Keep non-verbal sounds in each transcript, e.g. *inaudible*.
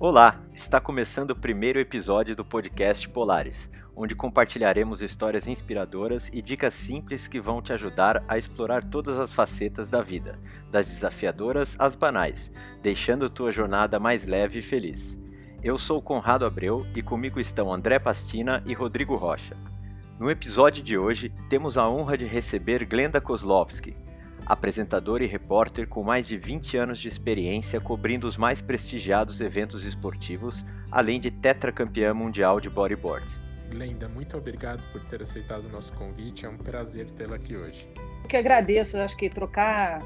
Olá, está começando o primeiro episódio do podcast Polares, onde compartilharemos histórias inspiradoras e dicas simples que vão te ajudar a explorar todas as facetas da vida, das desafiadoras às banais, deixando tua jornada mais leve e feliz. Eu sou Conrado Abreu e comigo estão André Pastina e Rodrigo Rocha. No episódio de hoje, temos a honra de receber Glenda Kozlovski, apresentadora e repórter com mais de 20 anos de experiência cobrindo os mais prestigiados eventos esportivos, além de tetracampeã mundial de bodyboard. Glenda, muito obrigado por ter aceitado o nosso convite. É um prazer tê-la aqui hoje. Eu que agradeço. Eu acho que trocar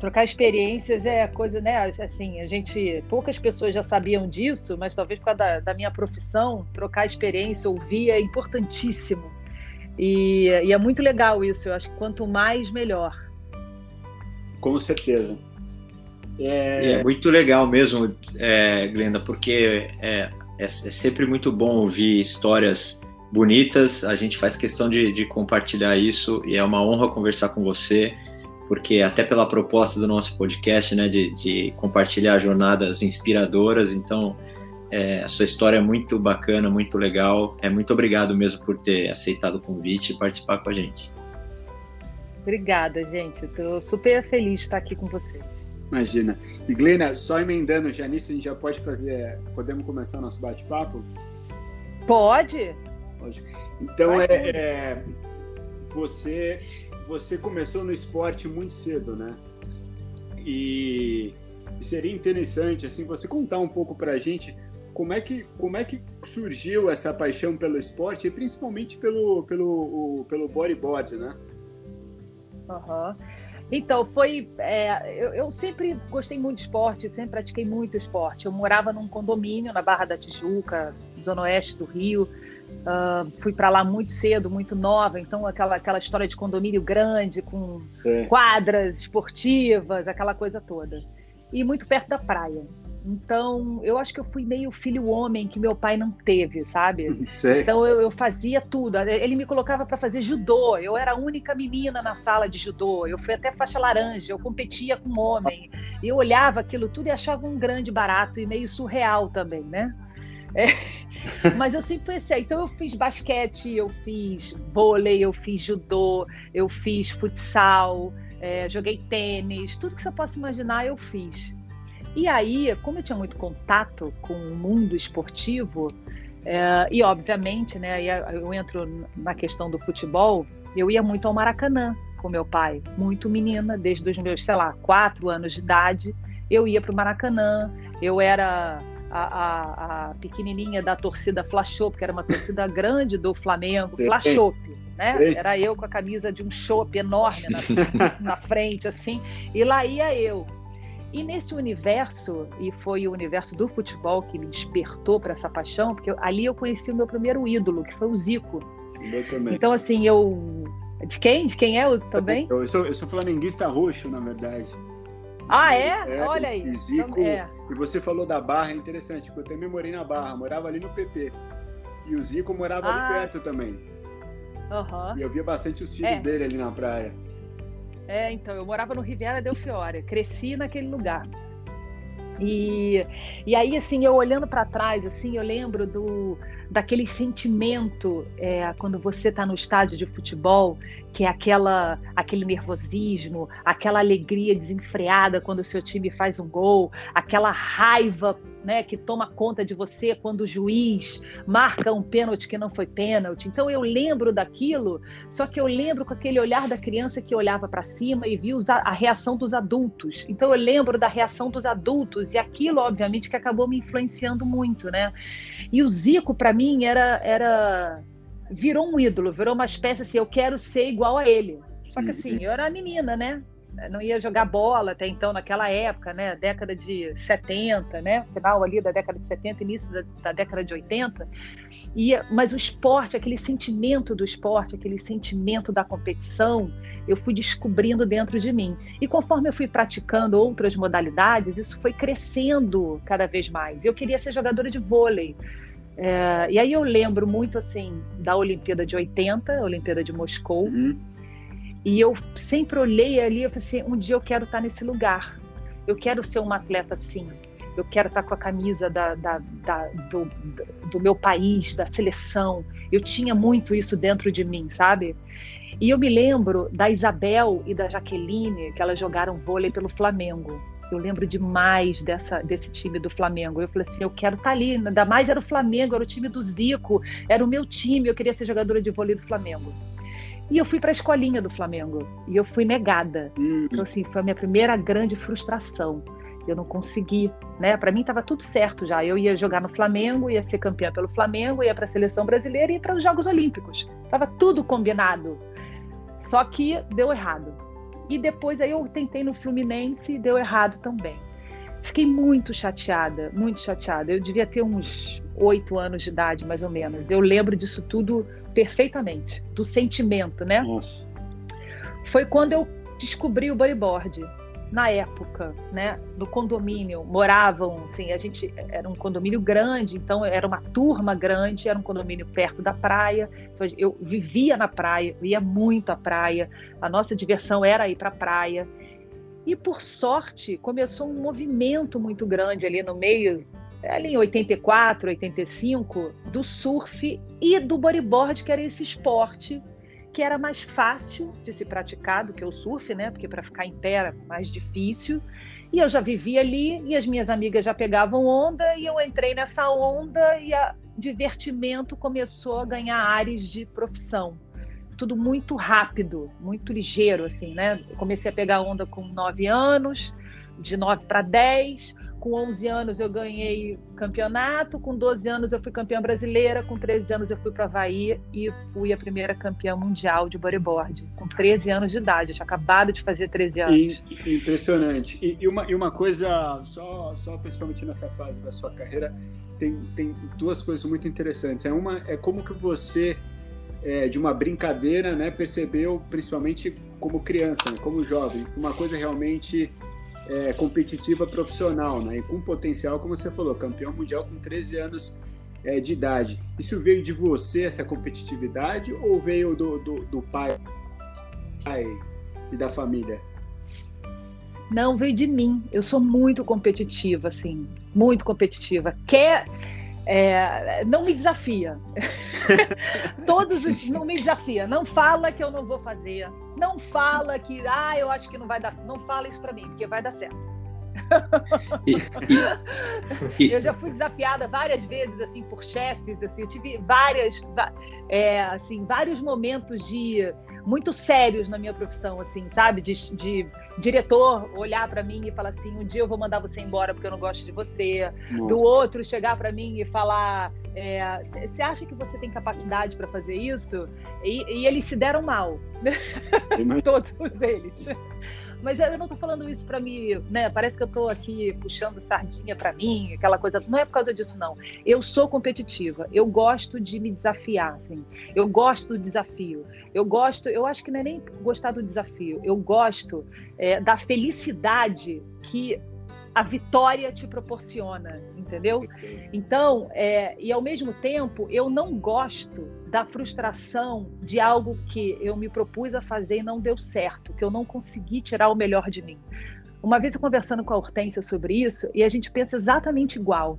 trocar experiências é coisa, né? Assim, a gente poucas pessoas já sabiam disso, mas talvez por causa da, da minha profissão, trocar experiência, ouvir é importantíssimo. E, e é muito legal isso. Eu acho que quanto mais melhor. Com certeza. É, é muito legal mesmo, é, Glenda, porque é, é, é, sempre muito bom ouvir histórias bonitas. A gente faz questão de, de, compartilhar isso e é uma honra conversar com você, porque até pela proposta do nosso podcast, né, de, de compartilhar jornadas inspiradoras. Então, é, a sua história é muito bacana, muito legal. É muito obrigado mesmo por ter aceitado o convite e participar com a gente. Obrigada, gente. Estou super feliz de estar aqui com vocês. Imagina. E Glena, só emendando já nisso, a gente já pode fazer. Podemos começar o nosso bate-papo? Pode. Pode. Então, é, é, você, você começou no esporte muito cedo, né? E, e seria interessante, assim, você contar um pouco para a gente como é que como é que surgiu essa paixão pelo esporte e principalmente pelo pelo pelo bodyboard, né? Uhum. Então, foi. É, eu, eu, sempre gostei muito de esporte, sempre pratiquei muito esporte. Eu morava num condomínio na Barra da Tijuca, zona oeste do Rio. Uh, fui para lá muito cedo, muito nova, então aquela, aquela história de condomínio grande, com é. quadras esportivas, aquela coisa toda. E muito perto da praia. Então, eu acho que eu fui meio filho homem que meu pai não teve, sabe? *laughs* Sei. Então, eu, eu fazia tudo. Ele me colocava para fazer judô. Eu era a única menina na sala de judô. Eu fui até faixa laranja. Eu competia com homem. Eu olhava aquilo tudo e achava um grande barato e meio surreal também, né? É. *laughs* Mas eu sempre pensei, então eu fiz basquete, eu fiz vôlei, eu fiz judô, eu fiz futsal, é, joguei tênis, tudo que você possa imaginar eu fiz. E aí, como eu tinha muito contato com o mundo esportivo, é, e obviamente, né, eu entro na questão do futebol, eu ia muito ao Maracanã com meu pai, muito menina, desde os meus, sei lá, quatro anos de idade, eu ia para o Maracanã, eu era a, a, a, pequenininha da torcida Flashop, que era uma torcida *laughs* grande do Flamengo, Flashop, né? Era eu com a camisa de um chopp enorme na, na frente, assim, e lá ia eu, e nesse universo, e foi o universo do futebol que me despertou para essa paixão, porque ali eu conheci o meu primeiro ídolo, que foi o Zico. Eu também. Então, assim, eu. De quem? De quem é eu também? Eu sou, eu sou flamenguista roxo, na verdade. Ah, é? é Olha aí. E Zico. É. E você falou da Barra, é interessante, porque eu também morei na Barra, morava ali no PP. E o Zico morava ah. ali perto também. Uhum. E eu via bastante os filhos é. dele ali na praia. É, então, eu morava no Riviera del Fiore, cresci naquele lugar. E, e aí, assim, eu olhando para trás, assim, eu lembro do daquele sentimento é, quando você está no estádio de futebol, que é aquela, aquele nervosismo, aquela alegria desenfreada quando o seu time faz um gol, aquela raiva né, que toma conta de você quando o juiz marca um pênalti que não foi pênalti. Então eu lembro daquilo, só que eu lembro com aquele olhar da criança que olhava para cima e viu a reação dos adultos. Então eu lembro da reação dos adultos e aquilo, obviamente, que acabou me influenciando muito, né? E o Zico, para mim, era, era virou um ídolo, virou uma espécie assim, eu quero ser igual a ele. Só que assim, eu era menina, né? não ia jogar bola até então, naquela época, né? Década de 70, né? Final ali da década de 70, início da, da década de 80. E, mas o esporte, aquele sentimento do esporte, aquele sentimento da competição, eu fui descobrindo dentro de mim. E conforme eu fui praticando outras modalidades, isso foi crescendo cada vez mais. Eu queria ser jogadora de vôlei. É, e aí eu lembro muito assim da Olimpíada de 80, Olimpíada de Moscou. Uhum e eu sempre olhei ali e falei assim, um dia eu quero estar nesse lugar. Eu quero ser uma atleta assim. eu quero estar com a camisa da, da, da, do, do meu país, da seleção. Eu tinha muito isso dentro de mim, sabe? E eu me lembro da Isabel e da Jaqueline, que elas jogaram vôlei pelo Flamengo. Eu lembro demais dessa, desse time do Flamengo. Eu falei assim, eu quero estar ali. Ainda mais era o Flamengo, era o time do Zico, era o meu time. Eu queria ser jogadora de vôlei do Flamengo. E eu fui para a escolinha do Flamengo e eu fui negada. Hum. Então assim, foi a minha primeira grande frustração. Eu não consegui, né? Para mim estava tudo certo já. Eu ia jogar no Flamengo, ia ser campeã pelo Flamengo, ia para a seleção brasileira e ia para os Jogos Olímpicos. Tava tudo combinado. Só que deu errado. E depois aí eu tentei no Fluminense e deu errado também. Fiquei muito chateada, muito chateada. Eu devia ter uns oito anos de idade, mais ou menos. Eu lembro disso tudo perfeitamente, do sentimento, né? Nossa. Foi quando eu descobri o bodyboard na época, né, no condomínio, moravam, assim, a gente era um condomínio grande, então era uma turma grande, era um condomínio perto da praia, então eu vivia na praia, ia muito à praia, a nossa diversão era ir para a praia. E por sorte, começou um movimento muito grande ali no meio, ali em 84, 85, do surf e do bodyboard, que era esse esporte que era mais fácil de se praticar do que o surf, né? Porque para ficar em pé era mais difícil. E eu já vivia ali e as minhas amigas já pegavam onda e eu entrei nessa onda e a divertimento começou a ganhar áreas de profissão. Tudo muito rápido, muito ligeiro, assim, né? Eu comecei a pegar onda com 9 anos, de 9 para 10, com 11 anos eu ganhei campeonato, com 12 anos eu fui campeã brasileira, com 13 anos eu fui para Havaí e fui a primeira campeã mundial de bodyboard, com 13 anos de idade. Eu tinha acabado de fazer 13 anos. impressionante. E, e, uma, e uma coisa, só, só principalmente nessa fase da sua carreira, tem, tem duas coisas muito interessantes. É uma é como que você, é, de uma brincadeira, né, percebeu, principalmente como criança, né, como jovem, uma coisa realmente é, competitiva profissional, né? E com potencial, como você falou, campeão mundial com 13 anos é, de idade. Isso veio de você, essa competitividade, ou veio do, do, do pai, pai e da família? Não, veio de mim. Eu sou muito competitiva, assim, muito competitiva. Quer. É, não me desafia. *laughs* Todos os. Não me desafia. Não fala que eu não vou fazer. Não fala que, ah, eu acho que não vai dar. Não fala isso para mim, porque vai dar certo. E, e, eu já fui desafiada várias vezes assim por chefes assim eu tive várias é, assim vários momentos de muito sérios na minha profissão assim sabe de, de diretor olhar para mim e falar assim um dia eu vou mandar você embora porque eu não gosto de você Nossa. do outro chegar para mim e falar você é, acha que você tem capacidade para fazer isso? E, e, eles se deram mal, *laughs* todos eles. Mas eu não estou falando isso para mim, né? Parece que eu estou aqui puxando sardinha para mim, aquela coisa. Não é por causa disso, não. Eu sou competitiva. Eu gosto de me desafiar, assim. Eu gosto do desafio. Eu gosto. Eu acho que não é nem gostar do desafio. Eu gosto é, da felicidade que a vitória te proporciona, entendeu? Então, é, e ao mesmo tempo, eu não gosto da frustração de algo que eu me propus a fazer e não deu certo, que eu não consegui tirar o melhor de mim. Uma vez eu conversando com a Hortência sobre isso, e a gente pensa exatamente igual.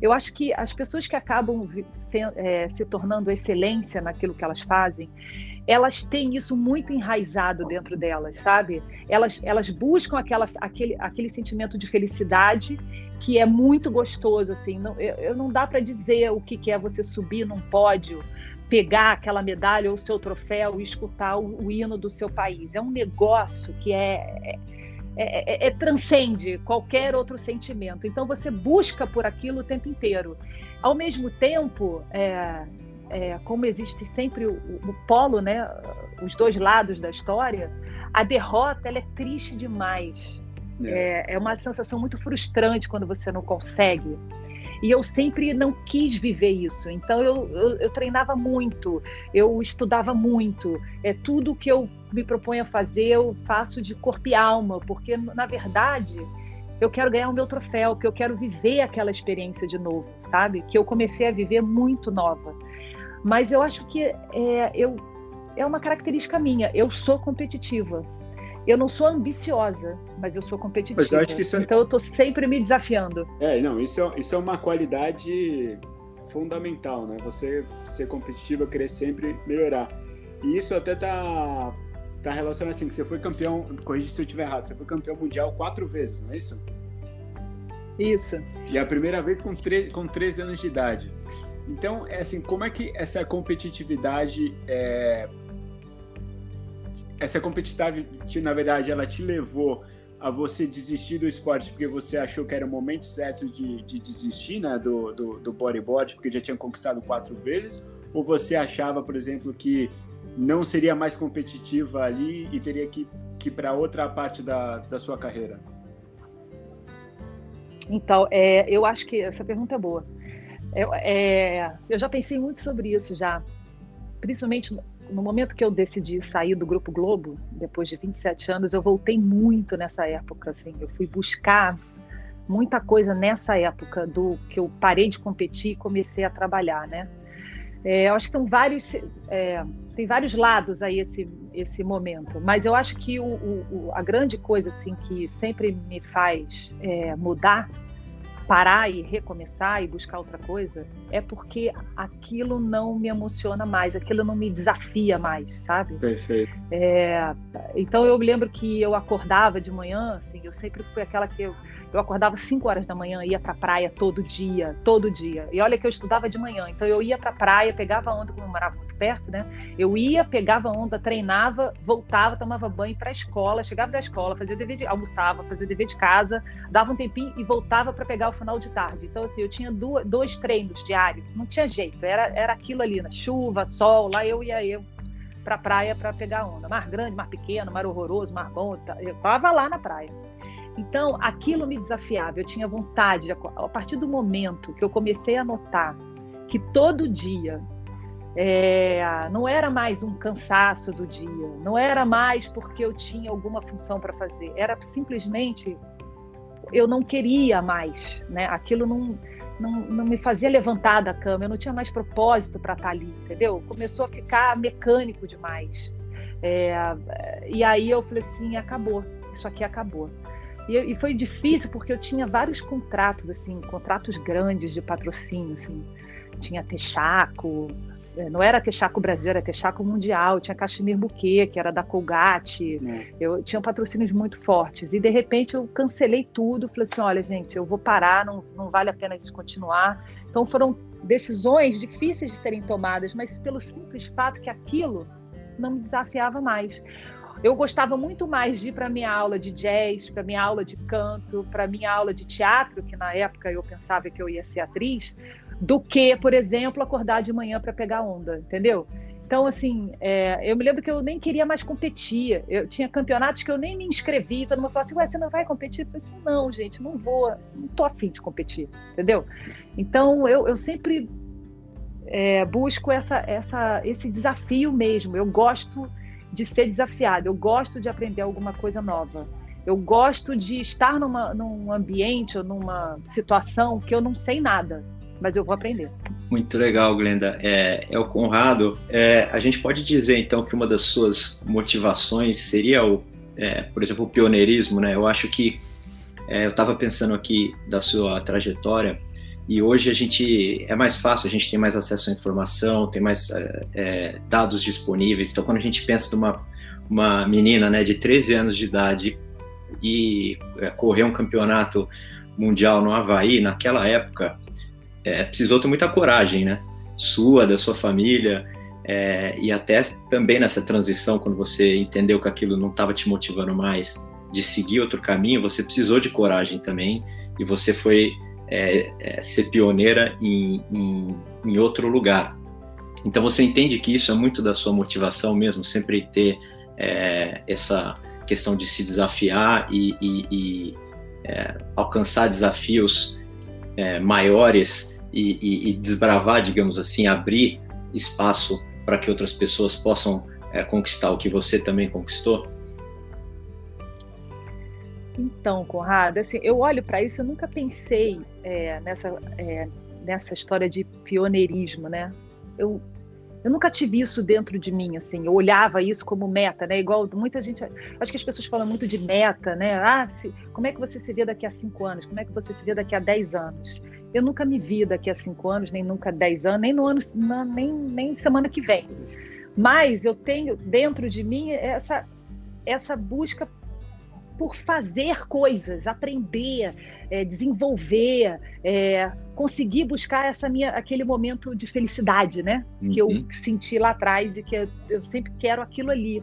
Eu acho que as pessoas que acabam se, é, se tornando excelência naquilo que elas fazem, elas têm isso muito enraizado dentro delas, sabe? Elas, elas buscam aquela, aquele, aquele sentimento de felicidade que é muito gostoso, assim. Não, eu, não dá para dizer o que, que é você subir num pódio, pegar aquela medalha ou seu troféu e escutar o, o hino do seu país. É um negócio que é, é, é, é, transcende qualquer outro sentimento. Então você busca por aquilo o tempo inteiro. Ao mesmo tempo, é, como existe sempre o, o, polo, né, os dois lados da história, a derrota ela é triste demais. É. é, é uma sensação muito frustrante quando você não consegue. E eu sempre não quis viver isso. Então eu, eu, eu, treinava muito, eu estudava muito. É tudo que eu me proponho a fazer, eu faço de corpo e alma, porque na verdade eu quero ganhar o meu troféu, que eu quero viver aquela experiência de novo, sabe? Que eu comecei a viver muito nova. Mas eu acho que é, eu, é uma característica minha. Eu sou competitiva. eu não sou ambiciosa, mas eu sou competitiva. Mas eu acho que isso é... Então eu estou sempre me desafiando. É, não, isso é, isso é uma qualidade fundamental, né? Você ser competitiva, querer sempre melhorar. E isso até tá, tá relacionado assim, que você foi campeão, corrija se eu estiver errado, você foi campeão mundial quatro vezes, não é isso? Isso. E a primeira vez com, tre com 13 anos de idade. Então, é assim, como é que essa competitividade é... essa competitividade, na verdade, ela te levou a você desistir do esporte porque você achou que era o momento certo de, de desistir né, do, do, do bodyboard porque já tinha conquistado quatro vezes? Ou você achava, por exemplo, que não seria mais competitiva ali e teria que, que ir para outra parte da, da sua carreira? Então, é, eu acho que essa pergunta é boa. Eu, é, eu já pensei muito sobre isso já, principalmente no momento que eu decidi sair do Grupo Globo, depois de 27 anos, eu voltei muito nessa época, assim, eu fui buscar muita coisa nessa época do que eu parei de competir e comecei a trabalhar, né? É, eu acho que são vários, é, tem vários lados aí esse, esse momento, mas eu acho que o, o, a grande coisa assim que sempre me faz é, mudar parar e recomeçar e buscar outra coisa é porque aquilo não me emociona mais, aquilo não me desafia mais, sabe? Perfeito. É, então eu me lembro que eu acordava de manhã, assim, eu sempre fui aquela que eu eu acordava 5 horas da manhã, ia pra praia todo dia, todo dia. E olha que eu estudava de manhã, então eu ia pra praia, pegava onda, como eu morava muito perto, né? Eu ia, pegava onda, treinava, voltava, tomava banho para a escola, chegava da escola, fazia dever de, almoçava, fazia dever de casa, dava um tempinho e voltava para pegar o final de tarde. Então, assim, eu tinha duas, dois treinos diários, não tinha jeito, era, era aquilo ali, na chuva, sol, lá eu ia eu para praia para pegar onda. Mar grande, mar pequeno, mar horroroso, mar bom, eu tava lá na praia. Então, aquilo me desafiava, eu tinha vontade, a partir do momento que eu comecei a notar que todo dia é, não era mais um cansaço do dia, não era mais porque eu tinha alguma função para fazer, era simplesmente eu não queria mais, né? Aquilo não, não, não me fazia levantar da cama, eu não tinha mais propósito para estar tá ali, entendeu? Começou a ficar mecânico demais. É, e aí eu falei assim, acabou, isso aqui acabou. E, e, foi difícil porque eu tinha vários contratos, assim, contratos grandes de patrocínio, assim. Tinha Texaco, não era Texaco Brasil, era Texaco Mundial, tinha Cachemir Bouquet, que era da Colgate, é. eu tinha patrocínios muito fortes. E de repente eu cancelei tudo, falei assim, olha gente, eu vou parar, não, não vale a pena a gente continuar. Então foram decisões difíceis de serem tomadas, mas pelo simples fato que aquilo não me desafiava mais eu gostava muito mais de ir para minha aula de jazz, para minha aula de canto, para minha aula de teatro, que na época eu pensava que eu ia ser atriz, do que, por exemplo, acordar de manhã para pegar onda, entendeu? Então, assim, é, eu me lembro que eu nem queria mais competir. Eu tinha campeonatos que eu nem me inscrevi. Todo mundo falava assim, Ué, você não vai competir? Eu falei assim, não, gente, não vou, não tô afim de competir, entendeu? Então, eu, eu sempre é, busco essa, essa, esse desafio mesmo. Eu gosto de ser desafiado, eu gosto de aprender alguma coisa nova. Eu gosto de estar numa, num ambiente ou numa situação que eu não sei nada, mas eu vou aprender. Muito legal, Glenda. É, é o Conrado. É, a gente pode dizer então que uma das suas motivações seria o, é, por exemplo, o pioneirismo, né? Eu acho que é, eu estava pensando aqui da sua trajetória e hoje a gente é mais fácil, a gente tem mais acesso à informação, tem mais é, é, dados disponíveis. Então, quando a gente pensa numa uma menina né, de 13 anos de idade e é, correr um campeonato mundial no Havaí, naquela época, é, precisou ter muita coragem, né? Sua, da sua família, é, e até também nessa transição, quando você entendeu que aquilo não estava te motivando mais de seguir outro caminho, você precisou de coragem também, e você foi é, é, ser pioneira em, em, em, outro lugar. Então você entende que isso é muito da sua motivação mesmo, sempre ter é, essa questão de se desafiar e, e, e é, alcançar desafios é, maiores e, e, desbravar, digamos assim, abrir espaço para que outras pessoas possam é, conquistar o que você também conquistou? Então, Conrado, assim, eu olho para isso, eu nunca pensei é, nessa, é, nessa história de pioneirismo, né? Eu, Eu nunca tive isso dentro de mim, assim. Eu olhava isso como meta, né? Igual muita gente. Acho que as pessoas falam muito de meta, né? Ah, se, como é que você se vê daqui a cinco anos? Como é que você se vê daqui a dez anos? Eu nunca me vi daqui a cinco anos, nem nunca dez anos, nem no ano, nem, nem semana que vem. Mas eu tenho dentro de mim essa, essa busca por fazer coisas, aprender, é, desenvolver, é, conseguir buscar essa minha, aquele momento de felicidade, né? Uhum. Que eu uhum. senti lá atrás e que eu, eu sempre quero aquilo ali.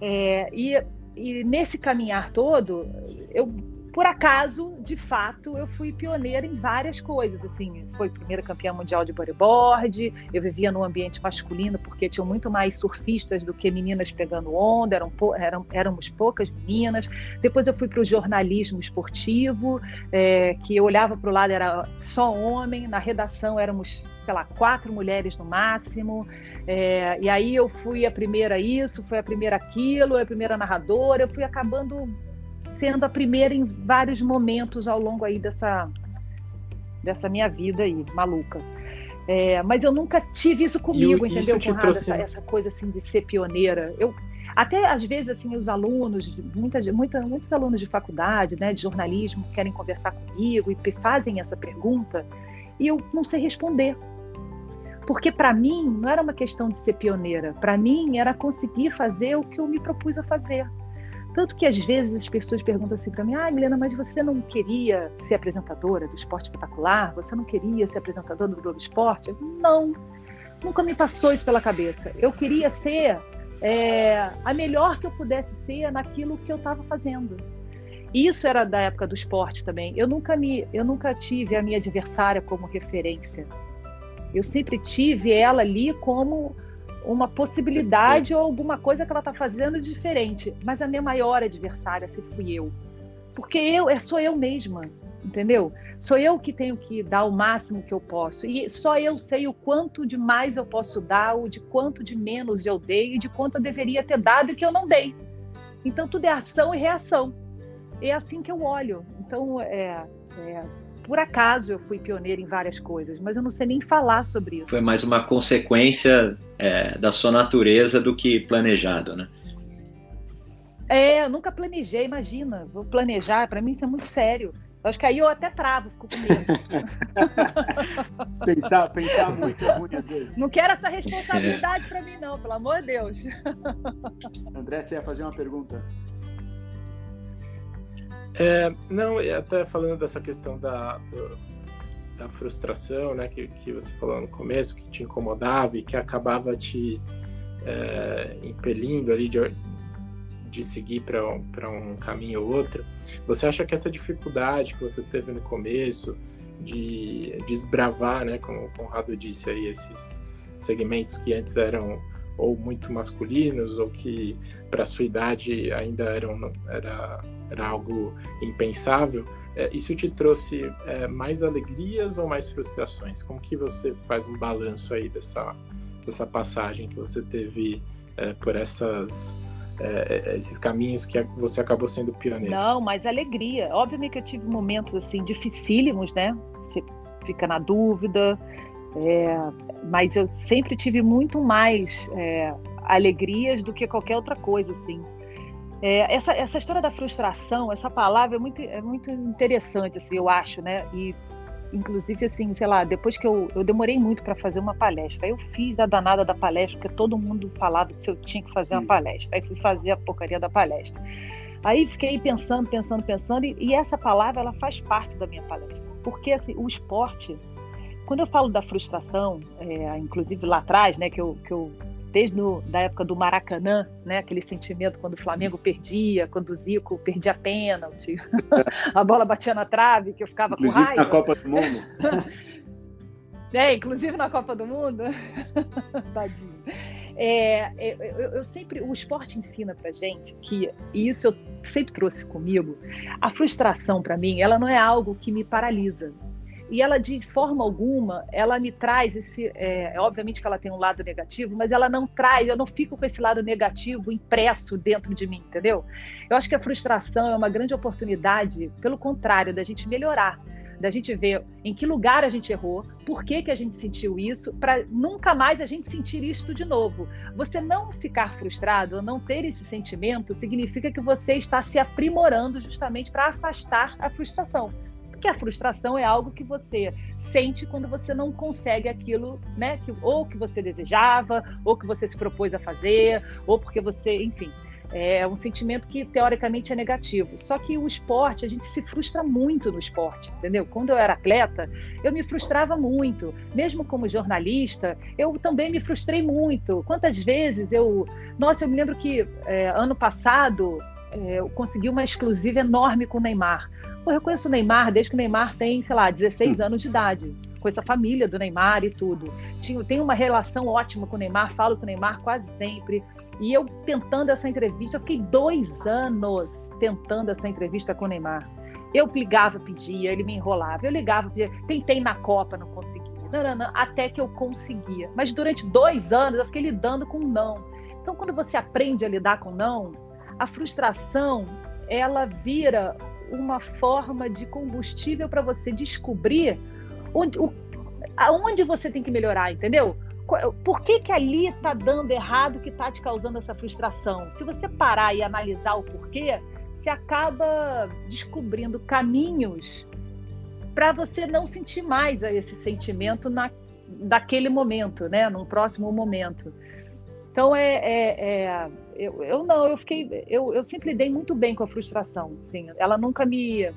É, e, e nesse caminhar todo, eu por acaso, de fato, eu fui pioneira em várias coisas. Assim, foi primeira campeã mundial de bodyboard. Eu vivia num ambiente masculino porque tinham muito mais surfistas do que meninas pegando onda. Eram, eram éramos poucas meninas. Depois eu fui para o jornalismo esportivo, é, que eu olhava para o lado era só homem. Na redação éramos sei lá, quatro mulheres no máximo. É, e aí eu fui a primeira isso, foi a primeira aquilo, a primeira narradora, eu fui acabando sendo a primeira em vários momentos ao longo aí dessa, dessa minha vida aí, maluca. É, mas eu nunca tive isso comigo, entendeu, Conrado? Trouxe... Essa, essa, coisa assim de ser pioneira. Eu, até às vezes assim os alunos, muita, muita, muitos alunos de faculdade, né, de jornalismo, querem conversar comigo e fazem essa pergunta e eu não sei responder. Porque para mim não era uma questão de ser pioneira, para mim era conseguir fazer o que eu me propus a fazer. Tanto que às vezes as pessoas perguntam assim para mim: ah, Milena, mas você não queria ser apresentadora do Esporte Espetacular? Você não queria ser apresentadora do Globo Esporte? Não, nunca me passou isso pela cabeça. Eu queria ser é, a melhor que eu pudesse ser naquilo que eu estava fazendo. Isso era da época do esporte também. Eu nunca me, eu nunca tive a minha adversária como referência. Eu sempre tive ela ali como uma possibilidade ou alguma coisa que ela está fazendo diferente. Mas a minha maior adversária sempre fui eu. Porque eu é sou eu mesma, entendeu? Sou eu que tenho que dar o máximo que eu posso. E só eu sei o quanto de mais eu posso dar, ou de quanto de menos eu dei, e de quanto eu deveria ter dado e que eu não dei. Então tudo é ação e reação. É assim que eu olho. Então, é, é por acaso eu fui pioneira em várias coisas, mas eu não sei nem falar sobre isso. Foi mais uma consequência é, da sua natureza do que planejado, né? É, eu nunca planejei, imagina. Vou planejar, para mim isso é muito sério. Acho que aí eu até travo, fico com medo. *laughs* pensar, pensar muito é ruim às vezes. Não quero essa responsabilidade é. para mim, não, pelo amor de Deus. André, você ia fazer uma pergunta? É, não, até falando dessa questão da, do, da frustração, né, que, que você falou no começo, que te incomodava e que acabava te é, impelindo ali de, de seguir para um caminho ou outro. Você acha que essa dificuldade que você teve no começo de desbravar, né, como o Conrado disse aí, esses segmentos que antes eram ou muito masculinos ou que para sua idade ainda eram era era algo impensável, é, isso te trouxe é, mais alegrias ou mais frustrações? Como que você faz um balanço aí dessa, dessa passagem que você teve é, por essas é, é, esses caminhos que você acabou sendo pioneiro? Não, mais alegria. Obviamente que eu tive momentos assim dificílimos, né? Você fica na dúvida, é, mas eu sempre tive muito mais alegrias do que qualquer outra coisa, assim. É, essa, essa história da frustração, essa palavra é muito, é muito interessante, assim, eu acho, né? E, inclusive, assim, sei lá, depois que eu, eu demorei muito para fazer uma palestra, eu fiz a danada da palestra, porque todo mundo falava que eu tinha que fazer uma palestra. Aí fui fazer a porcaria da palestra. Aí fiquei pensando, pensando, pensando, e, e essa palavra, ela faz parte da minha palestra. Porque, assim, o esporte, quando eu falo da frustração, é, inclusive lá atrás, né, que eu, que eu desde no, da época do Maracanã, né? Aquele sentimento quando o Flamengo perdia, quando o Zico perdia pênalti, *laughs* a bola batia na trave, que eu ficava inclusive com raiva. na Copa do Mundo. *laughs* é, inclusive na Copa do Mundo. *laughs* Tadinho. É, é, eu, eu, sempre, o esporte ensina pra gente que, e isso eu sempre trouxe comigo, a frustração para mim, ela não é algo que me paralisa, e ela de forma alguma ela me traz esse é, obviamente que ela tem um lado negativo mas ela não traz eu não fico com esse lado negativo impresso dentro de mim entendeu eu acho que a frustração é uma grande oportunidade pelo contrário da gente melhorar da gente ver em que lugar a gente errou, por que, que a gente sentiu isso, para nunca mais a gente sentir isso de novo. Você não ficar frustrado, não ter esse sentimento, significa que você está se aprimorando justamente para afastar a frustração. Porque a frustração é algo que você sente quando você não consegue aquilo, né? Que, ou que você desejava, ou que você se propôs a fazer, ou porque você, enfim. É um sentimento que teoricamente é negativo. Só que o esporte, a gente se frustra muito no esporte, entendeu? Quando eu era atleta, eu me frustrava muito. Mesmo como jornalista, eu também me frustrei muito. Quantas vezes eu. Nossa, eu me lembro que é, ano passado é, eu consegui uma exclusiva enorme com o Neymar. Pô, eu conheço o Neymar desde que o Neymar tem, sei lá, 16 hum. anos de idade. Com essa família do Neymar e tudo. Tinha, tenho uma relação ótima com o Neymar, falo com o Neymar quase sempre. E eu tentando essa entrevista, eu fiquei dois anos tentando essa entrevista com o Neymar. Eu ligava, pedia, ele me enrolava. Eu ligava, pedia, tentei na Copa, não conseguia. Não, não, não, até que eu conseguia. Mas durante dois anos eu fiquei lidando com não. Então, quando você aprende a lidar com não, a frustração ela vira uma forma de combustível para você descobrir onde, o, aonde você tem que melhorar, entendeu? por que, que ali está dando errado que está te causando essa frustração? Se você parar e analisar o porquê, você acaba descobrindo caminhos para você não sentir mais esse sentimento na, daquele momento, né? No próximo momento. Então é, é, é eu, eu, não, eu fiquei, eu, eu sempre lidei muito bem com a frustração. Assim, ela nunca me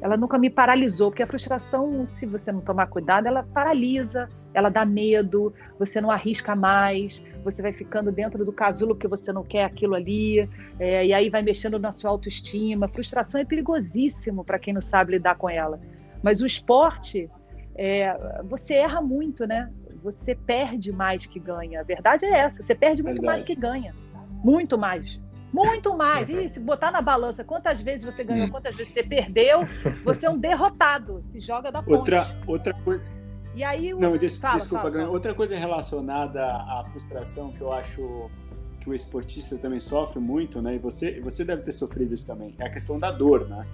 ela nunca me paralisou, porque a frustração, se você não tomar cuidado, ela paralisa, ela dá medo, você não arrisca mais, você vai ficando dentro do casulo porque você não quer aquilo ali, é, e aí vai mexendo na sua autoestima. A frustração é perigosíssimo para quem não sabe lidar com ela. Mas o esporte, é, você erra muito, né? Você perde mais que ganha. A verdade é essa, você perde muito verdade. mais que ganha. Muito mais. Muito mais. *laughs* E se botar na balança quantas vezes você ganhou, hum. quantas vezes você perdeu, você é um derrotado. Se joga da ponte. Outra, outra coisa. E aí o... Não, des, fala, desculpa, fala, fala. outra coisa relacionada à frustração que eu acho que o esportista também sofre muito, né? E você, você deve ter sofrido isso também. É a questão da dor, né?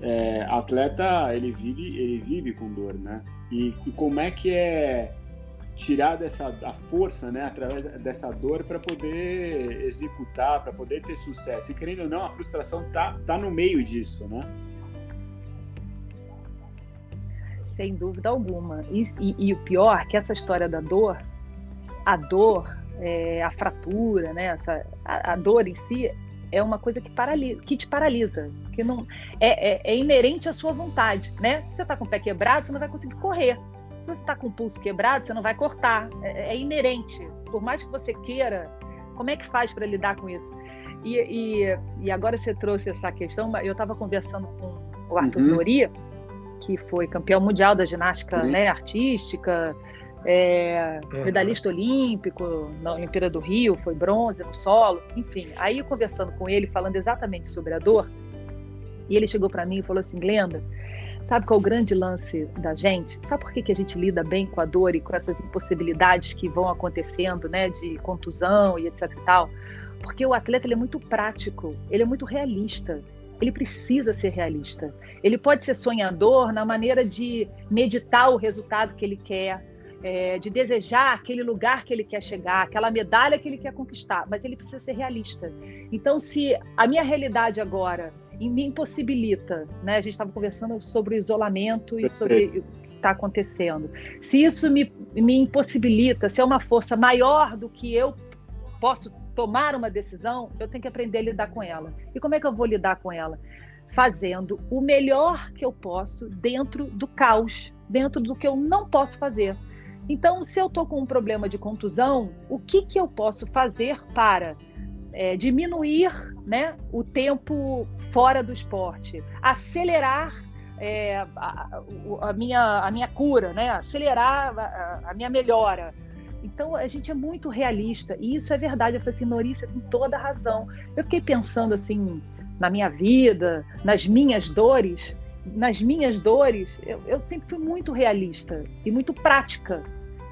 É, atleta ele vive, ele vive com dor, né? E, e como é que é tirar dessa a força, né, através dessa dor para poder executar, para poder ter sucesso. E querendo ou não, a frustração tá tá no meio disso, né? Sem dúvida alguma. E, e, e o pior é que essa história da dor, a dor, é, a fratura, né, essa, a, a, dor em si é uma coisa que, paralisa, que te paralisa, que não é, é, é inerente à sua vontade, né? Você está com o pé quebrado, você não vai conseguir correr se você está com o pulso quebrado, você não vai cortar. É, é, inerente. Por mais que você queira, como é que faz para lidar com isso? E, e, e, agora você trouxe essa questão. Eu estava conversando com o Arthur uhum. Nori, que foi campeão mundial da ginástica né, artística, é, uhum. medalhista olímpico na Olimpíada do Rio, foi bronze no solo, enfim. Aí conversando com ele, falando exatamente sobre a dor, e ele chegou para mim e falou assim, Glenda, Sabe qual é o grande lance da gente? Sabe por que, que a gente lida bem com a dor e com essas impossibilidades que vão acontecendo, né, de contusão e etc e tal? Porque o atleta ele é muito prático, ele é muito realista. Ele precisa ser realista. Ele pode ser sonhador na maneira de meditar o resultado que ele quer, é, de desejar aquele lugar que ele quer chegar, aquela medalha que ele quer conquistar, mas ele precisa ser realista. Então, se a minha realidade agora me impossibilita, né? A gente estava conversando sobre o isolamento e sobre o que está acontecendo. Se isso me, me impossibilita, se é uma força maior do que eu posso tomar uma decisão, eu tenho que aprender a lidar com ela. E como é que eu vou lidar com ela? Fazendo o melhor que eu posso dentro do caos, dentro do que eu não posso fazer. Então, se eu estou com um problema de contusão, o que, que eu posso fazer para é, diminuir né, o tempo fora do esporte, acelerar é, a, a, minha, a minha cura, né, acelerar a, a, minha melhora. Então a gente é muito realista e isso é verdade. Eu falei assim, Norícia tem toda a razão. Eu fiquei pensando assim na minha vida, nas minhas dores, nas minhas dores, eu, eu sempre fui muito realista e muito prática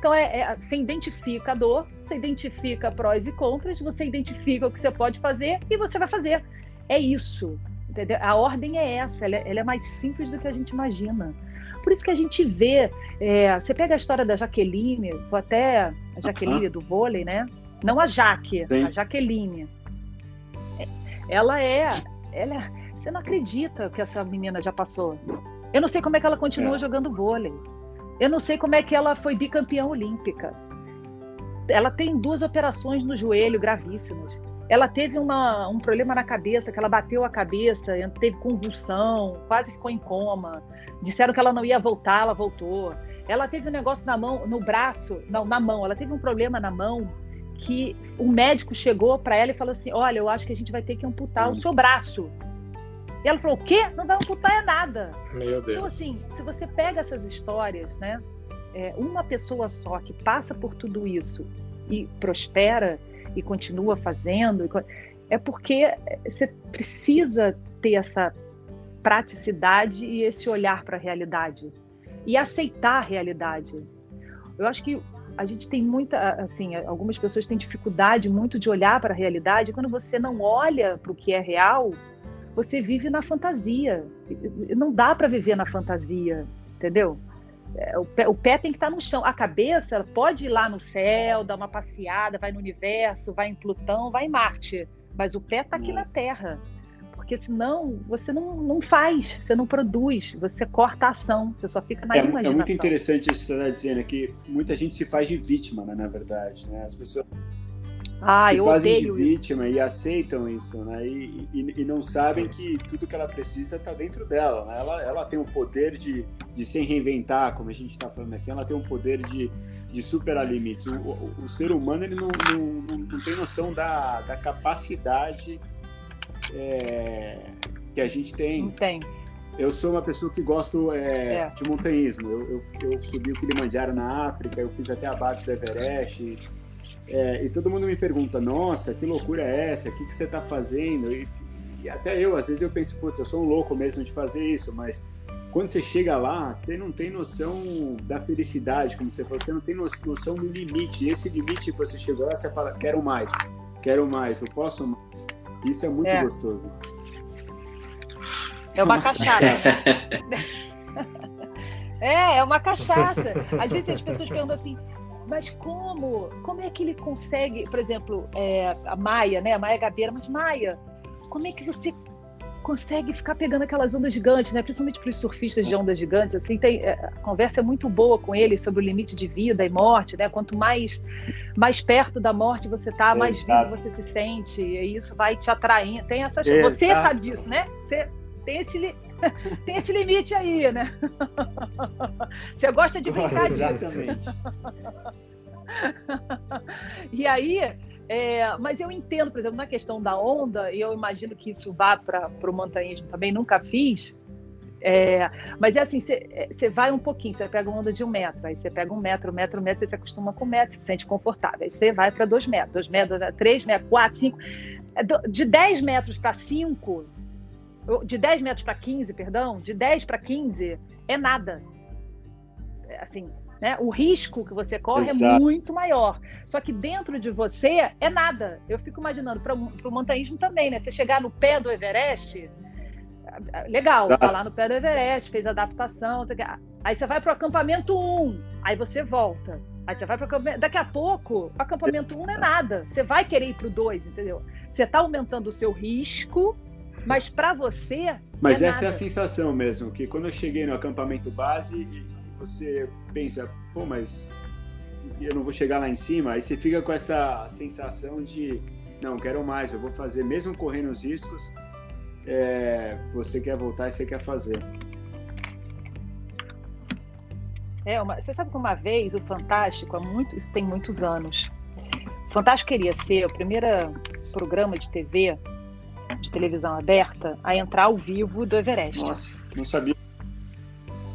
então, é, é, você identifica a dor, você identifica prós e contras, você identifica o que você pode fazer e você vai fazer. É isso. Entendeu? A ordem é essa, ela é, ela é, mais simples do que a gente imagina. Por isso que a gente vê, é, você pega a história da Jaqueline, vou até a Jaqueline do vôlei, né? Não a Jaque, Sim. a Jaqueline. Ela é, ela é, você não acredita que essa menina já passou. Eu não sei como é que ela continua é. jogando vôlei. Eu não sei como é que ela foi bicampeã olímpica. Ela tem duas operações no joelho gravíssimas. Ela teve uma, um problema na cabeça, que ela bateu a cabeça, teve convulsão, quase ficou em coma. Disseram que ela não ia voltar, ela voltou. Ela teve um negócio na mão, no braço, não, na mão. Ela teve um problema na mão que o médico chegou para ela e falou assim: Olha, eu acho que a gente vai ter que amputar o seu braço. E ela falou: O quê? Não vai amputar é nada. Meu Deus. Então, assim, se você pega essas histórias, né? É, uma pessoa só que passa por tudo isso e prospera e continua fazendo, é porque você precisa ter essa praticidade e esse olhar para a realidade e aceitar a realidade. Eu acho que a gente tem muita, assim, algumas pessoas têm dificuldade muito de olhar para a realidade. Quando você não olha para o que é real, você vive na fantasia. Não dá para viver na fantasia, entendeu? É, o pé, o pé, tem que estar no chão. A cabeça pode ir lá no céu, dar uma passeada, vai no universo, vai em Plutão, vai em Marte. Mas o pé está aqui na Terra. Porque senão você não, não faz, você não produz, você corta a ação, você só fica na é, imaginação. É muito interessante isso que você está dizendo aqui. Muita gente se faz de vítima, né, na verdade. Né? As pessoas ah, se fazem de vítima isso. e aceitam isso, né? E, e, e, não sabem que tudo que ela precisa está dentro dela. Né? Ela, ela tem o poder de, de se reinventar, como a gente está falando aqui. Ela tem o poder de, de superar limites. O, o, o ser humano ele não, não, não, não, tem noção da, da capacidade é, que a gente tem. Não tem. Eu sou uma pessoa que gosto é, é. de montanhismo. Eu, eu, eu, subi o Kilimanjaro na África, eu fiz até a base do Everest. É, e todo mundo me pergunta, nossa, que loucura é essa? O que, que você está fazendo? E, e, até eu, às vezes eu penso, putz, eu sou um louco mesmo de fazer isso, mas quando você chega lá, você não tem noção da felicidade, como você falou, você não tem noção do limite. E esse limite que você chegou lá, você fala, quero mais, quero mais, eu posso mais. Isso é muito é. gostoso. É uma cachaça. *laughs* *laughs* é, é uma cachaça. Às vezes as pessoas perguntam assim, mas como? Como é que ele consegue, por exemplo, é, a Maia, né? A Maia Gabeira, mas Maia, como é que você consegue ficar pegando aquelas ondas gigantes, né? Principalmente para os surfistas de ondas gigantes, assim, tem, é, a conversa é muito boa com eles sobre o limite de vida e morte, né? Quanto mais mais perto da morte você tá, mais Exato. vivo você se sente, e isso vai te atraindo. Tem essas, Exato. você sabe disso, né? Você tem esse *laughs* tem esse limite aí, né? *laughs* Você gosta de brincar disso. Exatamente. *laughs* e aí, é, mas eu entendo, por exemplo, na questão da onda, e eu imagino que isso vá para o montanhismo também, nunca fiz. É, mas é assim, você vai um pouquinho, você pega uma onda de um metro, aí você pega um metro, um metro, um metro, você se acostuma com um metro, se sente confortável. Aí você vai para dois metros, dois metros, três metros, quatro, cinco. É, de 10 metros para 5, de 10 metros para 15, perdão, de 10 para 15 é nada. É, assim, né? O risco que você corre é Exato. é muito maior. Só que dentro de você é nada. Eu fico imaginando, para o montanhismo também, né? Você chegar no pé do Everest, legal, tá. tá lá no pé do Everest, fez adaptação. Aí você vai para o acampamento 1, aí você volta. Aí você vai para acampamento. Daqui a pouco, o acampamento 1 não é nada. Você vai querer ir para o 2, entendeu? Você está aumentando o seu risco mas para você. Mas é essa nada. é a sensação mesmo, que quando eu cheguei no acampamento base, você pensa, pô, mas eu não vou chegar lá em cima, aí você fica com essa sensação de, não, quero mais, eu vou fazer, mesmo correndo os riscos, é, você quer voltar e você quer fazer. É, uma, você sabe que uma vez o Fantástico, há muito, isso tem muitos anos, o Fantástico queria ser o primeiro programa de TV de televisão aberta a entrar ao vivo do Everest. Nossa, não sabia.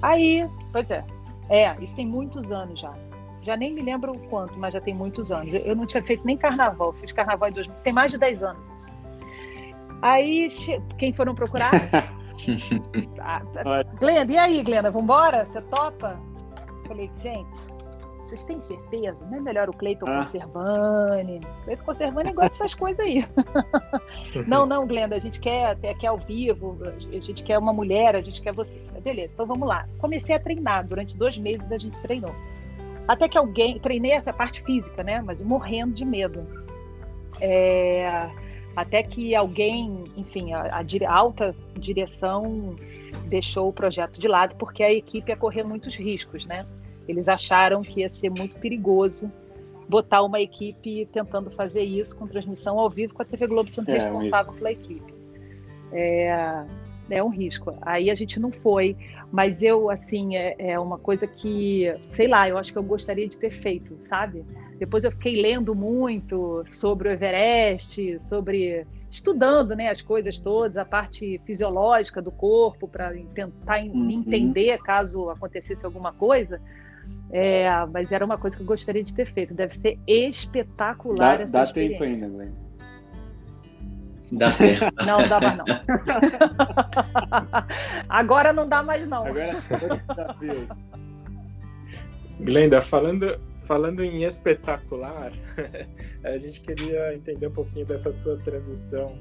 Aí, pois é. É, isso tem muitos anos já. Já nem me lembro o quanto, mas já tem muitos anos. Eu não tinha feito nem carnaval, fiz carnaval em 2000, tem mais de 10 anos isso. Aí, quem foram procurar? *laughs* ah, Glenda, e aí, Glenda, vambora? Você topa? Falei, gente, vocês têm certeza? Não é melhor o Cleiton ah. Conservani? Cleiton Conservani gosta dessas *laughs* coisas aí. não, não, Glenda, a gente quer, quer ao vivo, a gente quer uma mulher, a gente quer você. Beleza, então vamos lá. Comecei a treinar, durante dois meses a gente treinou. Até que alguém, treinei essa parte física, né? Mas morrendo de medo. É, até que alguém, enfim, a, a, alta direção deixou o projeto de lado porque a equipe ia correr muitos riscos, né? Eles acharam que ia ser muito perigoso botar uma equipe tentando fazer isso com transmissão ao vivo com a TV Globo sendo é, responsável um pela equipe. É, é um risco. Aí a gente não foi, mas eu, assim, é, é uma coisa que, sei lá, eu acho que eu gostaria de ter feito, sabe? Depois eu fiquei lendo muito sobre o Everest, sobre estudando né, as coisas todas, a parte fisiológica do corpo, para tentar uhum. entender caso acontecesse alguma coisa. É, mas era uma coisa que eu gostaria de ter feito. Deve ser espetacular dá, essa dá tempo ainda, Glenn. Dá tempo. *laughs* Não dá mais não. *laughs* Agora não dá mais não. Agora é Glenda, falando, falando em espetacular, *laughs* a gente queria entender um pouquinho dessa sua transição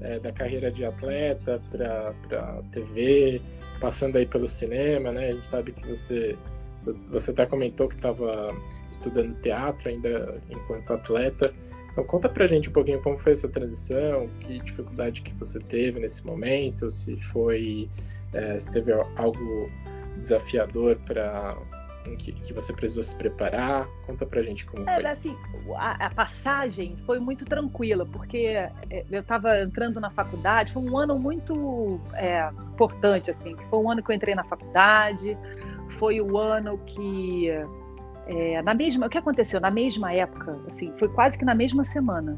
é, da carreira de atleta para TV, passando aí pelo cinema, né? A gente sabe que você você até comentou que estava estudando teatro ainda enquanto atleta. Então conta pra gente um pouquinho como foi essa transição, que dificuldade que você teve nesse momento, se foi é, se teve algo desafiador para que, que, você precisou se preparar. Conta pra gente como é, foi. Assim, a, a, passagem foi muito tranquila, porque é, eu estava entrando na faculdade, foi um ano muito é, importante, assim, foi um ano que eu entrei na faculdade, foi o ano que é, na mesma o que aconteceu? Na mesma época assim foi quase que na mesma semana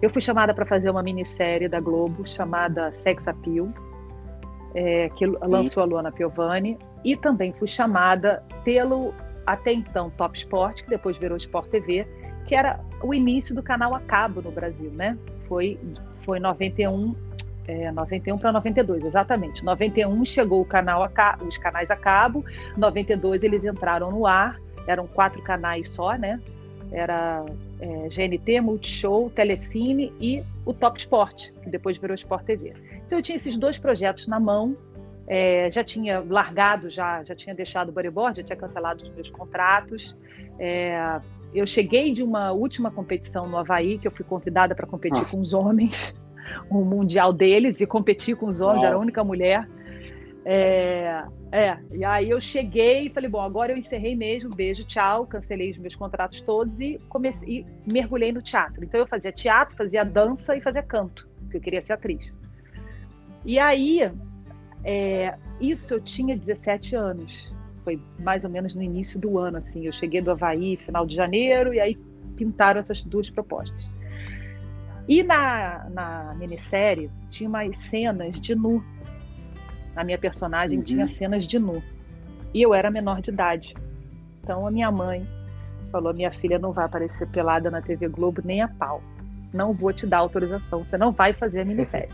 eu fui chamada para fazer uma minissérie da Globo chamada Sex Appeal é, que lançou a Luana Piovani e também fui chamada pelo até então Top Sport que depois virou Sport TV que era o início do canal a cabo no Brasil né? Foi foi 91 é, 91 para 92, exatamente. 91 chegou o canal cabo, os canais a cabo, 92 eles entraram no ar, eram quatro canais só, né? Era é, GNT, Multishow, Telecine e o Top Sport, que depois virou Sport TV. Então eu tinha esses dois projetos na mão, é, já tinha largado, já, já tinha deixado o bodyboard, já tinha cancelado os meus contratos. É, eu cheguei de uma última competição no Havaí, que eu fui convidada para competir Nossa. com os homens o mundial deles e competir com os homens, Uau. era a única mulher. É, é, e aí eu cheguei e falei, bom, agora eu encerrei mesmo, beijo, tchau, cancelei os meus contratos todos e comecei e mergulhei no teatro. Então eu fazia teatro, fazia dança e fazia canto, porque eu queria ser atriz. E aí, é, isso eu tinha 17 anos, foi mais ou menos no início do ano, assim, eu cheguei do Havaí, final de janeiro, e aí pintaram essas duas propostas. E na, na minissérie tinha umas cenas de nu. A minha personagem uhum. tinha cenas de nu. E eu era menor de idade. Então a minha mãe falou: minha filha não vai aparecer pelada na TV Globo nem a pau. Não vou te dar autorização, você não vai fazer a *laughs* minissérie.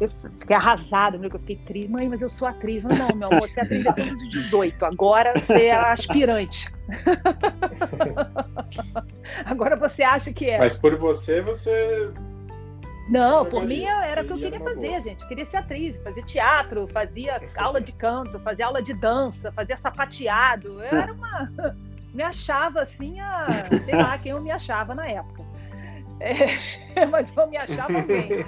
Eu fiquei arrasada, eu fiquei triste. Mãe, mas eu sou atriz. Não, não, meu amor, você é atriz *laughs* desde os 18. Agora você é aspirante. *laughs* Agora você acha que é. Mas por você, você. Não, por mim era o que eu queria fazer, boa. gente. Eu queria ser atriz, fazer teatro, fazia aula de canto, fazia aula de dança, fazia sapateado. Eu era uma. *laughs* Me achava assim, a... sei lá quem eu me achava na época. É... Mas eu me achava bem.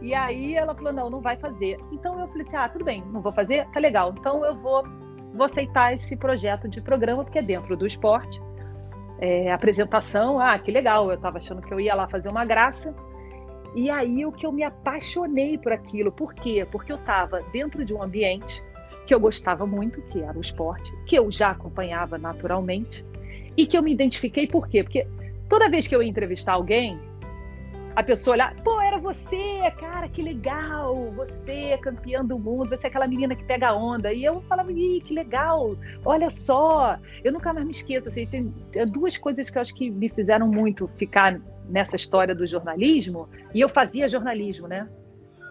E aí ela falou: não, não vai fazer. Então eu falei assim: ah, tudo bem, não vou fazer? Tá legal. Então eu vou, vou aceitar esse projeto de programa, porque é dentro do esporte. É, apresentação, ah, que legal. Eu estava achando que eu ia lá fazer uma graça. E aí o que eu me apaixonei por aquilo. Por quê? Porque eu estava dentro de um ambiente que eu gostava muito, que era o esporte, que eu já acompanhava naturalmente, e que eu me identifiquei por quê? Porque toda vez que eu ia entrevistar alguém, a pessoa olhar, pô, era você, cara, que legal, você é campeã do mundo, você é aquela menina que pega onda. E eu falava, ih, que legal, olha só. Eu nunca mais me esqueço, assim, tem duas coisas que eu acho que me fizeram muito ficar nessa história do jornalismo, e eu fazia jornalismo, né?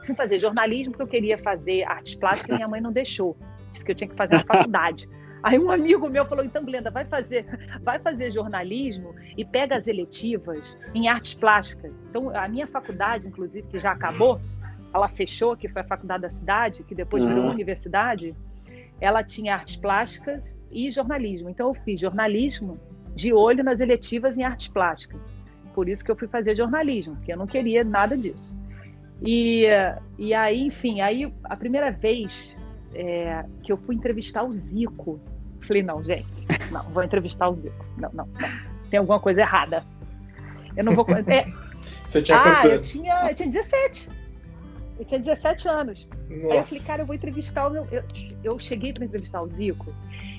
Fui fazer jornalismo porque eu queria fazer artes plásticas e minha mãe não deixou. Disse que eu tinha que fazer na *laughs* faculdade. Aí um amigo meu falou: então, Glenda, vai fazer, vai fazer jornalismo e pega as eletivas em artes plásticas. Então, a minha faculdade, inclusive, que já acabou, ela fechou, que foi a faculdade da cidade, que depois uhum. virou universidade, ela tinha artes plásticas e jornalismo. Então, eu fiz jornalismo de olho nas eletivas em artes plásticas. Por isso que eu fui fazer jornalismo, porque eu não queria nada disso. E, e aí, enfim, aí a primeira vez é, que eu fui entrevistar o Zico, falei, não, gente, não, vou entrevistar o Zico. Não, não, não. Tem alguma coisa errada. Eu não vou. *laughs* É... Você tinha ah, quantos eu anos? Tinha, eu tinha 17. Eu tinha 17 anos. Nossa. Aí eu falei, cara, eu vou entrevistar o meu. Eu, eu cheguei para entrevistar o Zico.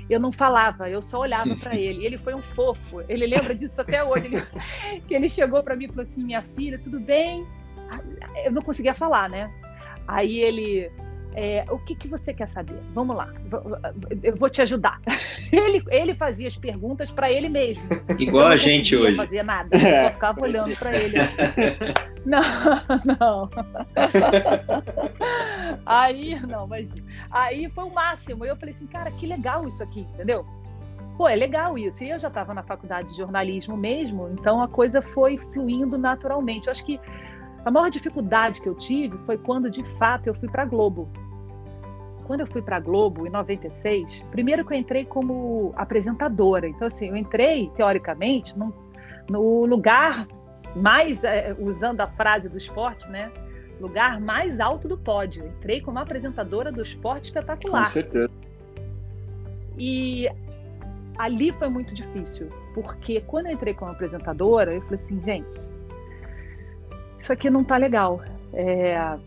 Eu não falava, eu só olhava para *laughs* ele. Ele foi um fofo. Ele lembra disso até hoje. Ele, que ele chegou para mim e falou assim: Minha filha, tudo bem? Eu não conseguia falar, né? Aí ele, é, o que, que você quer saber? Vamos lá, eu vou te ajudar. *laughs* Ele, ele fazia as perguntas para ele mesmo. *laughs* Igual a gente hoje. Não fazia nada, eu só ficava olhando para ele. *laughs* Não, não. Aí, não, mas aí foi o máximo. Eu falei assim, cara, que legal isso aqui, entendeu? Pô, é legal isso. E eu já estava na faculdade de jornalismo mesmo, então a coisa foi fluindo naturalmente. Eu acho que a maior dificuldade que eu tive foi quando, de fato, eu fui para a Globo quando eu fui para Globo em 96, primeiro que eu entrei como apresentadora. Então, assim, eu entrei, teoricamente, no, no lugar mais, é, usando a frase do esporte, né? Lugar mais alto do pódio. Entrei como apresentadora do esporte espetacular. Com certeza. E ali foi muito difícil, porque quando eu entrei como apresentadora, eu falei assim, gente, isso aqui não tá legal. É,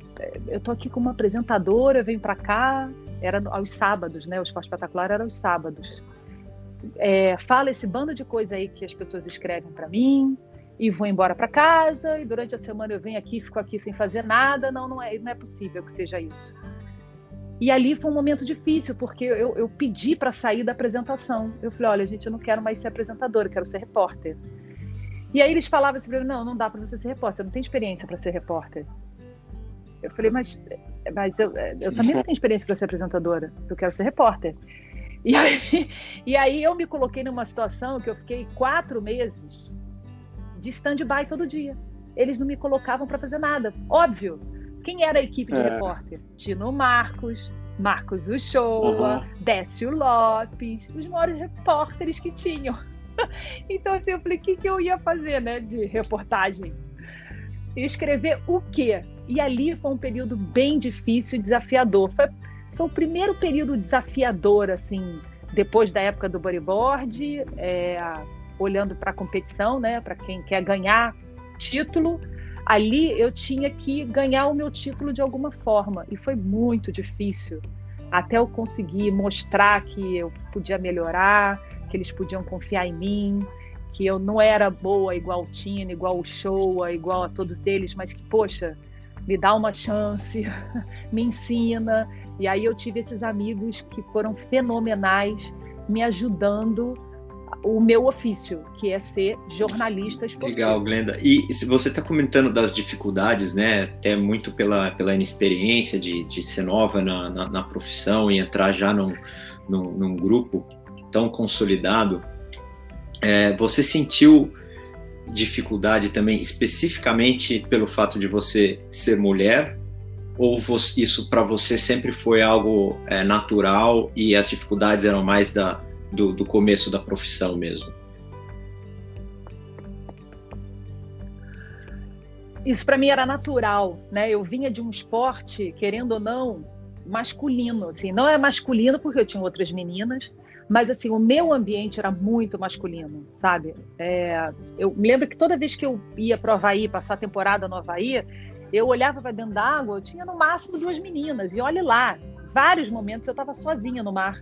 eu tô aqui como apresentadora, venho para cá, era aos sábados, né? O Esporte Espetacular era aos sábados. É, fala esse bando de coisa aí que as pessoas escrevem para mim e vou embora para casa e durante a semana eu venho aqui, fico aqui sem fazer nada. Não, não é, não é possível que seja isso. E ali foi um momento difícil porque eu, eu pedi para sair da apresentação. Eu falei, olha, gente, eu não quero mais ser apresentadora, eu quero ser repórter. E aí eles falavam assim para mim, não, não dá para você ser repórter, eu não tenho experiência para ser repórter. Eu falei, mas, mas eu, eu também não tenho experiência para ser apresentadora, eu quero ser repórter. E aí, *laughs* e aí eu me coloquei numa situação que eu fiquei quatro meses de stand-by todo dia. Eles não me colocavam para fazer nada. Óbvio. Quem era a equipe de é. repórter? Tino Marcos, Marcos Uchoa, uhum. Décio Lopes, os maiores repórteres que tinham. *laughs* Então, assim, eu falei, o que, que eu ia fazer, né, de reportagem? escrever o quê? E ali foi um período bem difícil e desafiador. Foi, foi o primeiro período desafiador, assim, depois da época do bodyboard, é, olhando para a competição, né, para quem quer ganhar título. Ali eu tinha que ganhar o meu título de alguma forma e foi muito difícil até eu conseguir mostrar que eu podia melhorar, que eles podiam confiar em mim, que eu não era boa igual o Tina, igual o Showa, igual a todos eles, mas que, poxa, me dá uma chance, *laughs* me ensina. E aí eu tive esses amigos que foram fenomenais, me ajudando o meu ofício, que é ser jornalista esportivo. Legal, Glenda. E se você está comentando das dificuldades, né, até muito pela, pela inexperiência de, de ser nova na, na, na profissão e entrar já num, num, num grupo tão consolidado, é, você sentiu dificuldade também especificamente pelo fato de você ser mulher? Ou isso para você sempre foi algo é, natural e as dificuldades eram mais da, do, do começo da profissão mesmo? Isso para mim era natural, né? Eu vinha de um esporte, querendo ou não, masculino, assim, não é masculino porque eu tinha outras meninas, mas, assim, o meu ambiente era muito masculino, sabe? É, eu me lembro que toda vez que eu ia para o Havaí, passar a temporada no Havaí, eu olhava para dentro d'água, eu tinha no máximo duas meninas. E olhe lá, vários momentos eu estava sozinha no mar.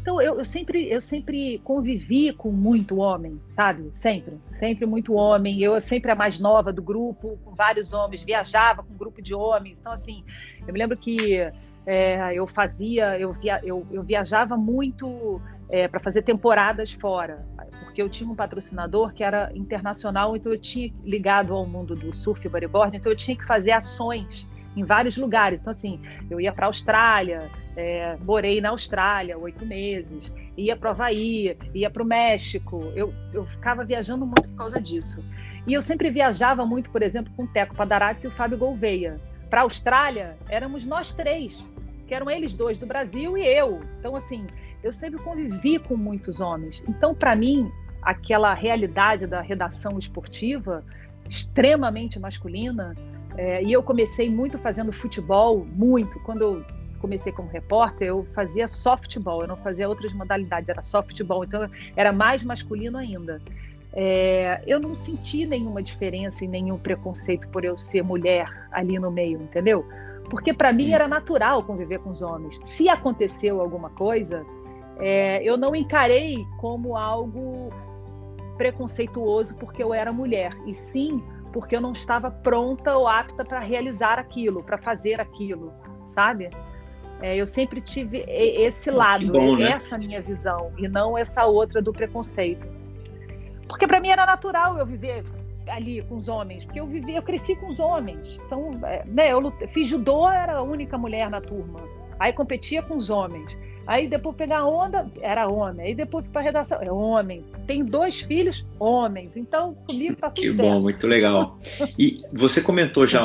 Então, eu, eu, sempre, eu sempre convivi com muito homem, sabe? Sempre, sempre muito homem. Eu sempre a mais nova do grupo, com vários homens, viajava com um grupo de homens. Então, assim, eu me lembro que é, eu fazia, eu, via, eu, eu viajava muito é, para fazer temporadas fora, porque eu tinha um patrocinador que era internacional, então eu tinha ligado ao mundo do surf e bodyboard, então eu tinha que fazer ações em vários lugares. Então, assim, eu ia para a Austrália, é, morei na Austrália oito meses, ia para o Havaí, ia para o México. Eu, eu ficava viajando muito por causa disso. E eu sempre viajava muito, por exemplo, com o Teco Padarati e o Fábio Gouveia. Para a Austrália, éramos nós três, que eram eles dois do Brasil e eu. Então, assim, eu sempre convivi com muitos homens. Então, para mim, aquela realidade da redação esportiva extremamente masculina, é, e eu comecei muito fazendo futebol, muito. Quando eu comecei como repórter, eu fazia softball, eu não fazia outras modalidades, era softball, então era mais masculino ainda. É, eu não senti nenhuma diferença e nenhum preconceito por eu ser mulher ali no meio, entendeu? Porque para mim era natural conviver com os homens. Se aconteceu alguma coisa, é, eu não encarei como algo preconceituoso porque eu era mulher, e sim porque eu não estava pronta ou apta para realizar aquilo, para fazer aquilo, sabe? É, eu sempre tive esse lado, bom, né? essa minha visão, e não essa outra do preconceito. Porque para mim era natural eu viver ali com os homens, porque eu vivi, eu cresci com os homens. Então, é, né, eu fiz judô, era a única mulher na turma. Aí competia com os homens. Aí depois pegar onda, era homem. Aí depois para redação, é homem. Tem dois filhos, homens. Então, comigo tá tudo Que certo. bom, muito legal. E você comentou já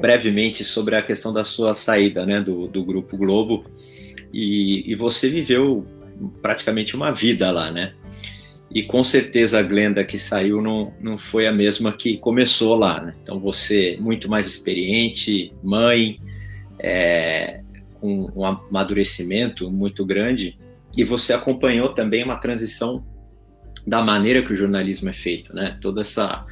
brevemente sobre a questão da sua saída né, do, do Grupo Globo. E, e você viveu praticamente uma vida lá, né? E com certeza a Glenda que saiu não, não foi a mesma que começou lá, né? Então você, muito mais experiente, mãe, é, com um amadurecimento muito grande e você acompanhou também uma transição da maneira que o jornalismo é feito, né? Toda essa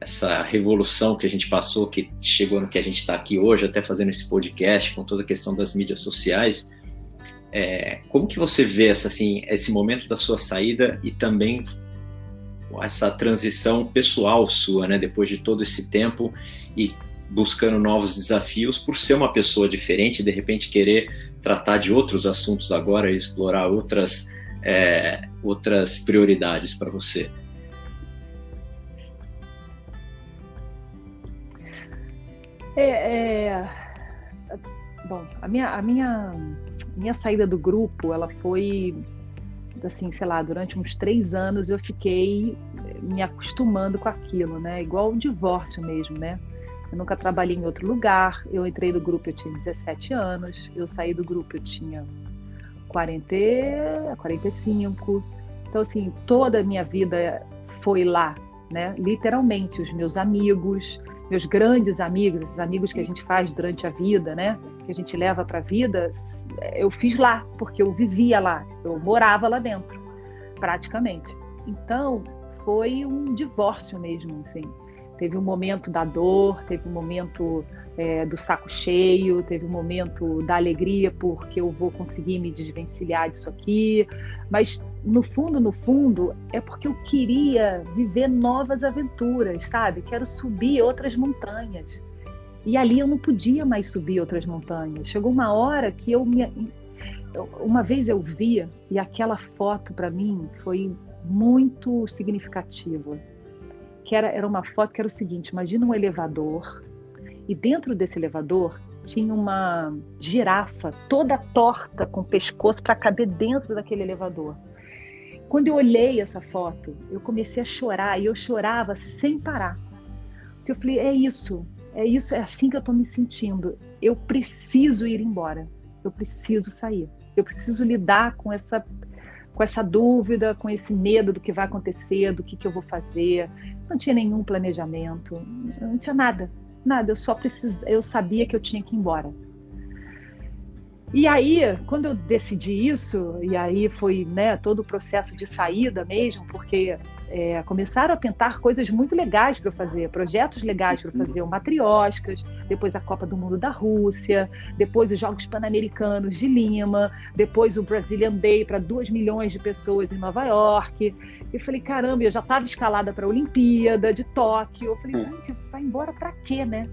essa revolução que a gente passou, que chegou no que a gente está aqui hoje, até fazendo esse podcast com toda a questão das mídias sociais. É, como que você vê essa, assim, esse momento da sua saída e também essa transição pessoal sua, né? Depois de todo esse tempo e buscando novos desafios por ser uma pessoa diferente, de repente querer tratar de outros assuntos agora e explorar outras, é, outras prioridades para você? É, é, bom, a minha, a minha, minha saída do grupo, ela foi assim, sei lá, durante uns três anos eu fiquei me acostumando com aquilo, né? Igual o divórcio mesmo, né? Eu nunca trabalhei em outro lugar. Eu entrei no grupo, eu tinha 17 anos. Eu saí do grupo, eu tinha 40, 45. Então, assim, toda a minha vida foi lá, né? Literalmente, os meus amigos, meus grandes amigos, esses amigos que a gente faz durante a vida, né? Que a gente leva para a vida, eu fiz lá, porque eu vivia lá, eu morava lá dentro, praticamente. Então, foi um divórcio mesmo, assim. Teve um momento da dor, teve um momento é, do saco cheio, teve um momento da alegria porque eu vou conseguir me desvencilhar disso aqui. Mas no fundo, no fundo, é porque eu queria viver novas aventuras, sabe? Quero subir outras montanhas. E ali eu não podia mais subir outras montanhas. Chegou uma hora que eu me. Uma vez eu via, e aquela foto para mim foi muito significativa que era, era uma foto que era o seguinte: imagina um elevador, e dentro desse elevador tinha uma girafa toda torta com o pescoço para caber dentro daquele elevador. Quando eu olhei essa foto, eu comecei a chorar e eu chorava sem parar. Porque eu falei: é isso, é isso, é assim que eu estou me sentindo. Eu preciso ir embora, eu preciso sair, eu preciso lidar com essa com essa dúvida, com esse medo do que vai acontecer, do que, que eu vou fazer. Não tinha nenhum planejamento, não tinha nada, nada. Eu só precis... eu sabia que eu tinha que ir embora. E aí, quando eu decidi isso, e aí foi né, todo o processo de saída mesmo, porque é, começaram a pintar coisas muito legais para fazer, projetos legais para fazer, o Matrioscas, depois a Copa do Mundo da Rússia, depois os Jogos Pan-Americanos de Lima, depois o Brazilian Day para 2 milhões de pessoas em Nova York. Eu falei, caramba, eu já estava escalada para a Olimpíada de Tóquio. Eu falei, gente, vai embora para quê, né?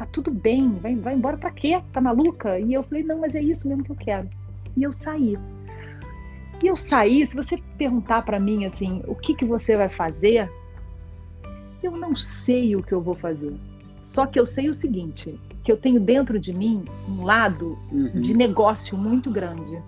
tá tudo bem, vai, vai embora para quê? Tá maluca? E eu falei, não, mas é isso mesmo que eu quero. E eu saí. E eu saí, se você perguntar para mim assim, o que que você vai fazer? Eu não sei o que eu vou fazer. Só que eu sei o seguinte, que eu tenho dentro de mim um lado uhum. de negócio muito grande,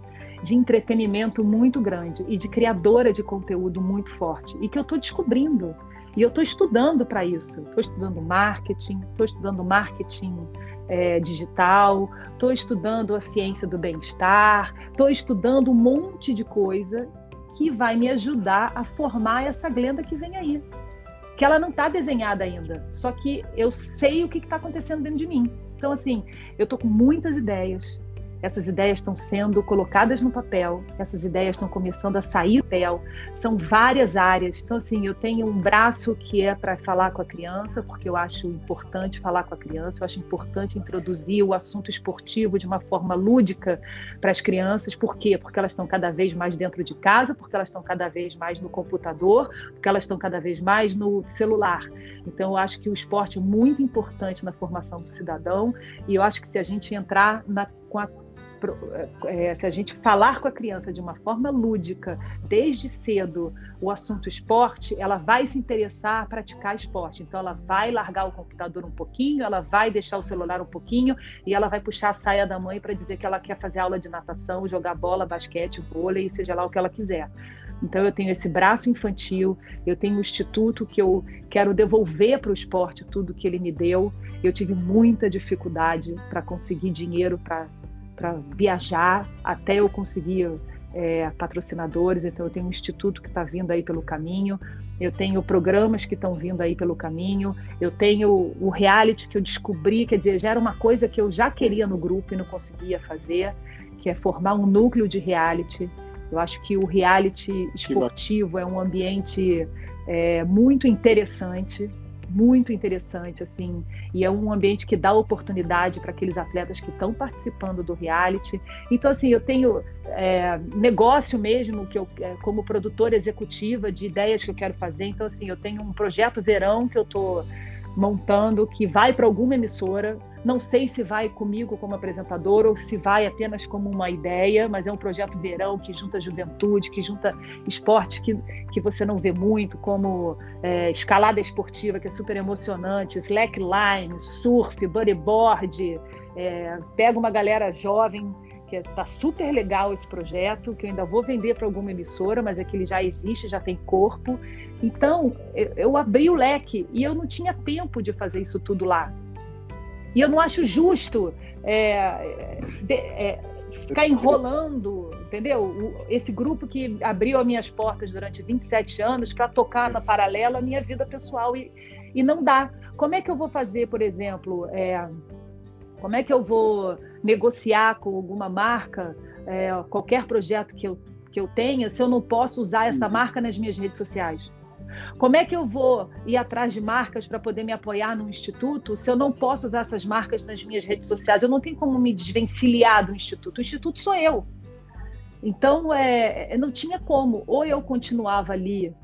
de entretenimento muito grande e de criadora de conteúdo muito forte e que eu estou descobrindo. E eu estou estudando para isso. Estou estudando marketing, estou estudando marketing é, digital, estou estudando a ciência do bem-estar, estou estudando um monte de coisa que vai me ajudar a formar essa Glenda que vem aí. Que ela não está desenhada ainda, só que eu sei o que está acontecendo dentro de mim. Então, assim, eu estou com muitas ideias, essas ideias estão sendo colocadas no papel, essas ideias estão começando a sair do papel, são várias áreas. Então, assim, eu tenho um braço que é para falar com a criança, porque eu acho importante falar com a criança, eu acho importante introduzir o assunto esportivo de uma forma lúdica para as crianças. Por quê? Porque elas estão cada vez mais dentro de casa, porque elas estão cada vez mais no computador, porque elas estão cada vez mais no celular. Então, eu acho que o esporte é muito importante na formação do cidadão, e eu acho que se a gente entrar na, com a é, se a gente falar com a criança de uma forma lúdica, desde cedo, o assunto esporte, ela vai se interessar a praticar esporte. Então, ela vai largar o computador um pouquinho, ela vai deixar o celular um pouquinho e ela vai puxar a saia da mãe para dizer que ela quer fazer aula de natação, jogar bola, basquete, vôlei, seja lá o que ela quiser. Então, eu tenho esse braço infantil, eu tenho um instituto que eu quero devolver para o esporte tudo que ele me deu. Eu tive muita dificuldade para conseguir dinheiro para para viajar até eu conseguir é, patrocinadores. Então, eu tenho um instituto que está vindo aí pelo caminho, eu tenho programas que estão vindo aí pelo caminho, eu tenho o reality que eu descobri, quer dizer, já era uma coisa que eu já queria no grupo e não conseguia fazer, que é formar um núcleo de reality. Eu acho que o reality esportivo é um ambiente é, muito interessante muito interessante, assim, e é um ambiente que dá oportunidade para aqueles atletas que estão participando do reality. Então, assim, eu tenho é, negócio mesmo, que eu, é, como produtora executiva de ideias que eu quero fazer. Então, assim, eu tenho um projeto verão que eu estou montando, que vai para alguma emissora, não sei se vai comigo como apresentador ou se vai apenas como uma ideia, mas é um projeto verão que junta juventude, que junta esportes que, que você não vê muito, como é, escalada esportiva, que é super emocionante, slackline, surf, bodyboard. É, pega uma galera jovem que está super legal esse projeto, que eu ainda vou vender para alguma emissora, mas é que ele já existe, já tem corpo. Então, eu, abri o leque e eu não tinha tempo de fazer isso tudo lá. E eu não acho justo é, de, é, ficar enrolando, entendeu? Esse grupo que abriu as minhas portas durante 27 anos para tocar na paralela a minha vida pessoal e, e não dá. Como é que eu vou fazer, por exemplo, é, como é que eu vou negociar com alguma marca é, qualquer projeto que eu, que eu tenha se eu não posso usar essa uhum. marca nas minhas redes sociais? Como é que eu vou ir atrás de marcas para poder me apoiar no instituto se eu não posso usar essas marcas nas minhas redes sociais? Eu não tenho como me desvencilhar do instituto. O instituto sou eu. Então, é, não tinha como. Ou eu continuava ali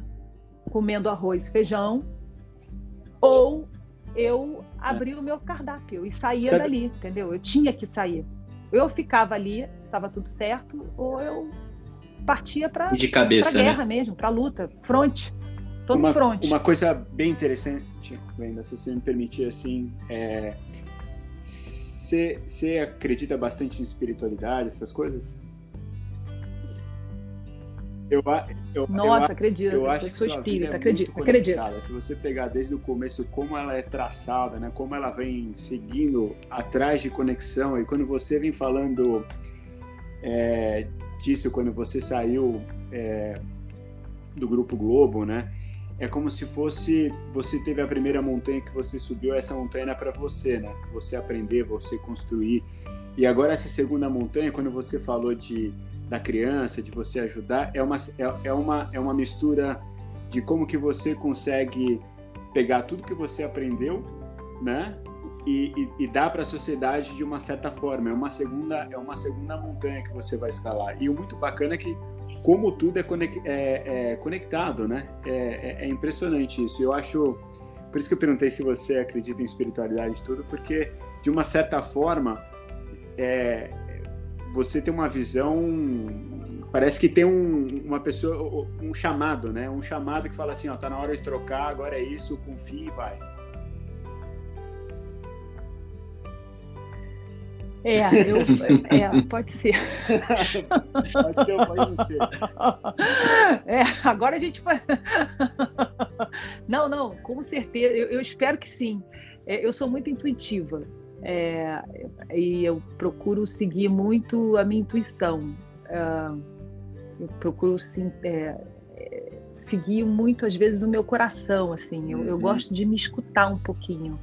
comendo arroz e feijão, ou eu abria é. o meu cardápio e saía Sabe... dali, entendeu? Eu tinha que sair. Eu ficava ali, estava tudo certo, ou eu partia para de cabeça, pra guerra né? mesmo, para luta, fronte todo uma, front. Uma coisa bem interessante, Wenda, se você me permitir assim, é, você acredita bastante em espiritualidade, essas coisas? Eu, eu, Nossa, eu, acredito. Eu acho eu sou espírita, é acredito, acredito. Se você pegar desde o começo como ela é traçada, né, como ela vem seguindo atrás de conexão, e quando você vem falando é, disso, quando você saiu é, do Grupo Globo, né? É como se fosse você teve a primeira montanha que você subiu, essa montanha é para você, né? Você aprender, você construir. E agora essa segunda montanha, quando você falou de da criança, de você ajudar, é uma é, é uma é uma mistura de como que você consegue pegar tudo que você aprendeu, né? E, e, e dar para a sociedade de uma certa forma. É uma segunda é uma segunda montanha que você vai escalar. E o muito bacana é que como tudo é, é, é conectado, né? É, é, é, impressionante isso. Eu acho, por isso que eu perguntei se você acredita em espiritualidade e tudo, porque de uma certa forma você tem uma visão, parece que tem um, uma pessoa, um chamado, né? Um chamado que fala assim, ó, tá na hora de trocar, agora é isso, confie e vai. É, eu, é, pode ser. pode ser pode não ser. *laughs* É, agora a gente vai. *laughs* Não, não, com certeza. Eu, eu espero que sim. É, eu sou muito intuitiva. É, e eu procuro seguir muito a minha intuição. Uh, eu procuro sim, é, seguir muito, às vezes, o meu coração. assim. Eu, uhum. eu gosto de me escutar um pouquinho.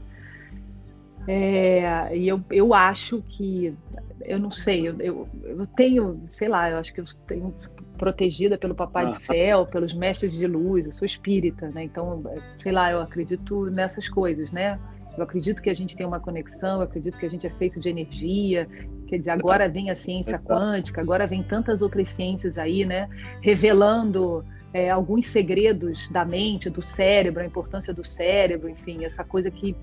É, e eu, eu acho que, eu não sei, eu, eu, eu, tenho, sei lá, eu acho que eu tenho protegida pelo Papai ah. do Céu, pelos mestres de luz, eu sou espírita, né? Então, sei lá, eu acredito nessas coisas, né? Eu acredito que a gente tem uma conexão, eu acredito que a gente é feito de energia. Quer dizer, agora vem a ciência quântica, agora vem tantas outras ciências aí, né? Revelando é, alguns segredos da mente, do cérebro, a importância do cérebro, enfim, essa coisa que,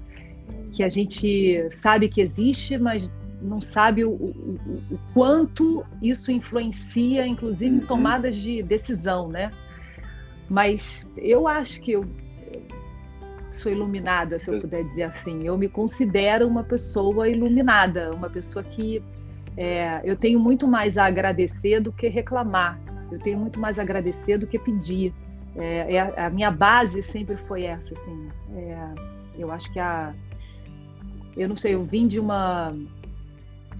que a gente sabe que existe, mas não sabe o, o, o quanto isso influencia, inclusive, em uhum. tomadas de decisão, né? Mas eu acho que eu sou iluminada, se eu puder dizer assim. Eu me considero uma pessoa iluminada, uma pessoa que é, eu tenho muito mais a agradecer do que reclamar. Eu tenho muito mais a agradecer do que pedir. É, é a minha base sempre foi essa, assim. É, eu acho que a, eu não sei, eu vim de uma,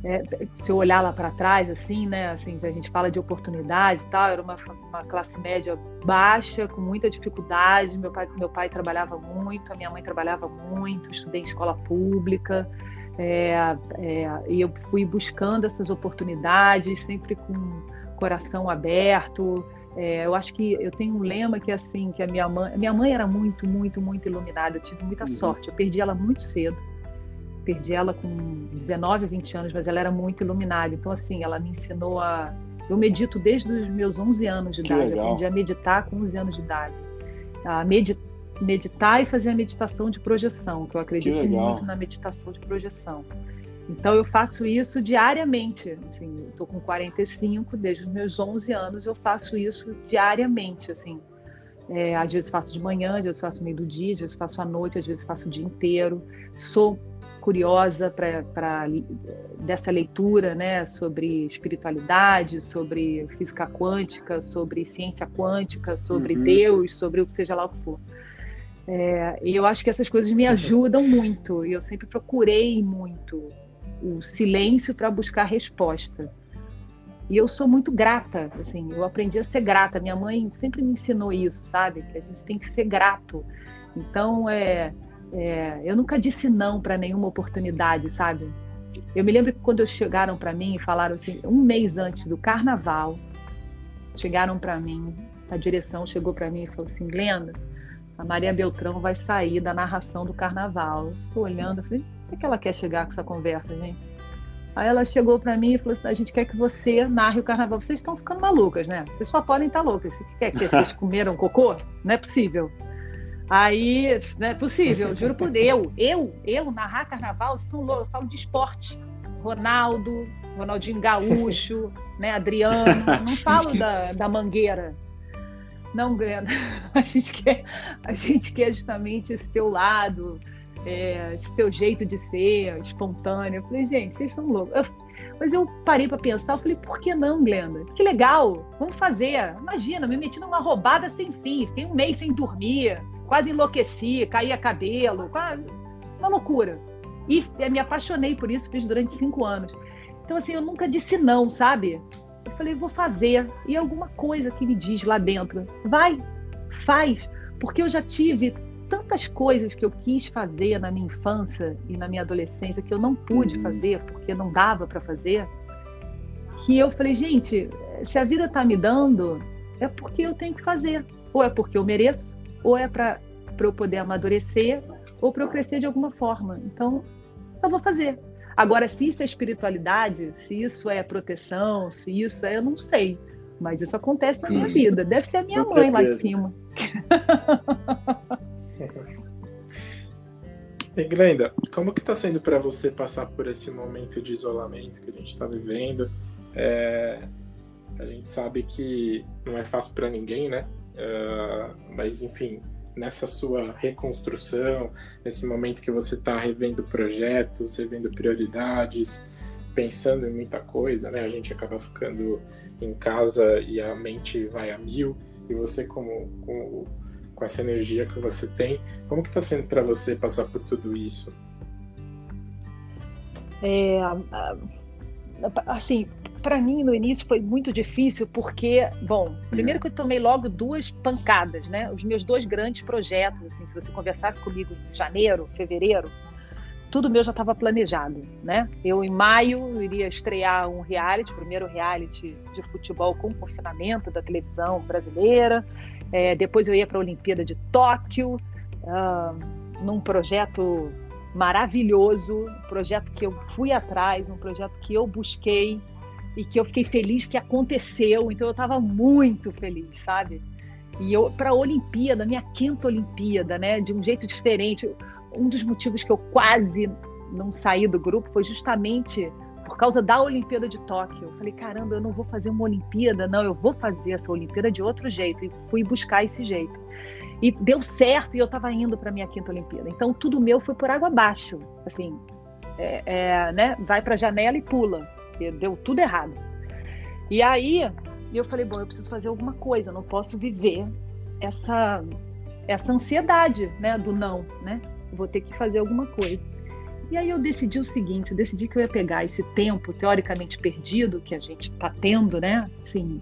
é, se eu olhar lá para trás, assim, né, assim, a gente fala de oportunidade e tal, era uma, uma classe média baixa, com muita dificuldade. Meu pai, meu pai trabalhava muito, a minha mãe trabalhava muito, estudei em escola pública. É, é, e eu fui buscando essas oportunidades, sempre com coração aberto. É, eu acho que eu tenho um lema que é assim, que a minha mãe, minha mãe era muito, muito, muito iluminada. Eu tive muita uhum. sorte. Eu perdi ela muito cedo. Perdi ela com 19, 20 anos, mas ela era muito iluminada. Então assim, ela me ensinou a eu medito desde os meus 11 anos de idade. Eu aprendi a meditar com 11 anos de idade. A meditar e fazer a meditação de projeção, que eu acredito que muito na meditação de projeção. Então eu faço isso diariamente. Assim, estou com 45, desde os meus 11 anos eu faço isso diariamente. Assim, é, às vezes faço de manhã, às vezes faço meio do dia, às vezes faço à noite, às vezes faço o dia inteiro. Sou curiosa para dessa leitura, né, sobre espiritualidade, sobre física quântica, sobre ciência quântica, sobre uhum. Deus, sobre o que seja lá o que for. É, e eu acho que essas coisas me ajudam muito. E eu sempre procurei muito o silêncio para buscar resposta. E eu sou muito grata, assim, eu aprendi a ser grata. Minha mãe sempre me ensinou isso, sabe? Que a gente tem que ser grato. Então, é, é eu nunca disse não para nenhuma oportunidade, sabe? Eu me lembro que quando chegaram para mim e falaram assim, um mês antes do carnaval, chegaram para mim, a direção chegou para mim e falou assim, Glenda, a Maria Beltrão vai sair da narração do carnaval. Estou olhando, falei, que, que ela quer chegar com essa conversa, gente? Aí ela chegou para mim e falou assim: a gente quer que você narre o carnaval. Vocês estão ficando malucas, né? Vocês só podem estar loucas. Você quer que vocês comeram cocô? Não é possível. Aí, não é possível, juro por Deus. Eu, eu, eu narrar carnaval, são loucos. Eu falo de esporte. Ronaldo, Ronaldinho Gaúcho, *laughs* né, Adriano. Não falo da, da mangueira. Não, Grena. *laughs* A gente quer, a gente quer justamente esse teu lado é, esse teu jeito de ser espontâneo. Eu falei, gente, vocês são loucos. Eu, mas eu parei para pensar, eu falei, por que não, Glenda? Que legal, vamos fazer. Imagina, me meti numa roubada sem fim, fiquei um mês sem dormir, quase enlouqueci, caía cabelo, quase... uma loucura. E me apaixonei por isso, fiz durante cinco anos. Então, assim, eu nunca disse não, sabe? Eu falei, vou fazer. E alguma coisa que me diz lá dentro, vai, faz. Porque eu já tive tantas coisas que eu quis fazer na minha infância e na minha adolescência que eu não pude uhum. fazer porque não dava para fazer, que eu falei, gente, se a vida está me dando, é porque eu tenho que fazer. Ou é porque eu mereço, ou é para eu poder amadurecer, ou para eu crescer de alguma forma. Então, eu vou fazer. Agora, se isso é espiritualidade, se isso é proteção, se isso é, eu não sei. Mas isso acontece na minha vida. Deve ser a minha mãe lá em cima. *laughs* E Glenda, como que está sendo para você passar por esse momento de isolamento que a gente está vivendo? É, a gente sabe que não é fácil para ninguém, né? Uh, mas enfim, nessa sua reconstrução, nesse momento que você está revendo projetos, revendo prioridades, pensando em muita coisa, né? A gente acaba ficando em casa e a mente vai a mil. E você, como, com, com essa energia que você tem, como que está sendo para você passar por tudo isso? É, assim, para mim no início foi muito difícil porque, bom, primeiro que eu tomei logo duas pancadas, né? Os meus dois grandes projetos, assim, se você conversasse comigo em janeiro, fevereiro, tudo meu já estava planejado, né? Eu em maio iria estrear um reality, primeiro reality de futebol com confinamento da televisão brasileira. É, depois eu ia para a Olimpíada de Tóquio, uh, num projeto maravilhoso, um projeto que eu fui atrás, um projeto que eu busquei e que eu fiquei feliz porque aconteceu. Então eu estava muito feliz, sabe? E eu para a Olimpíada, minha quinta Olimpíada, né? De um jeito diferente um dos motivos que eu quase não saí do grupo foi justamente por causa da Olimpíada de Tóquio. Eu falei, caramba, eu não vou fazer uma Olimpíada, não, eu vou fazer essa Olimpíada de outro jeito. E fui buscar esse jeito. E deu certo e eu estava indo para minha quinta Olimpíada. Então tudo meu foi por água abaixo. Assim, é, é, né? vai para a janela e pula. Deu tudo errado. E aí eu falei, bom, eu preciso fazer alguma coisa, não posso viver essa essa ansiedade, né, do não, né? vou ter que fazer alguma coisa. E aí eu decidi o seguinte, eu decidi que eu ia pegar esse tempo teoricamente perdido que a gente está tendo, né? Assim,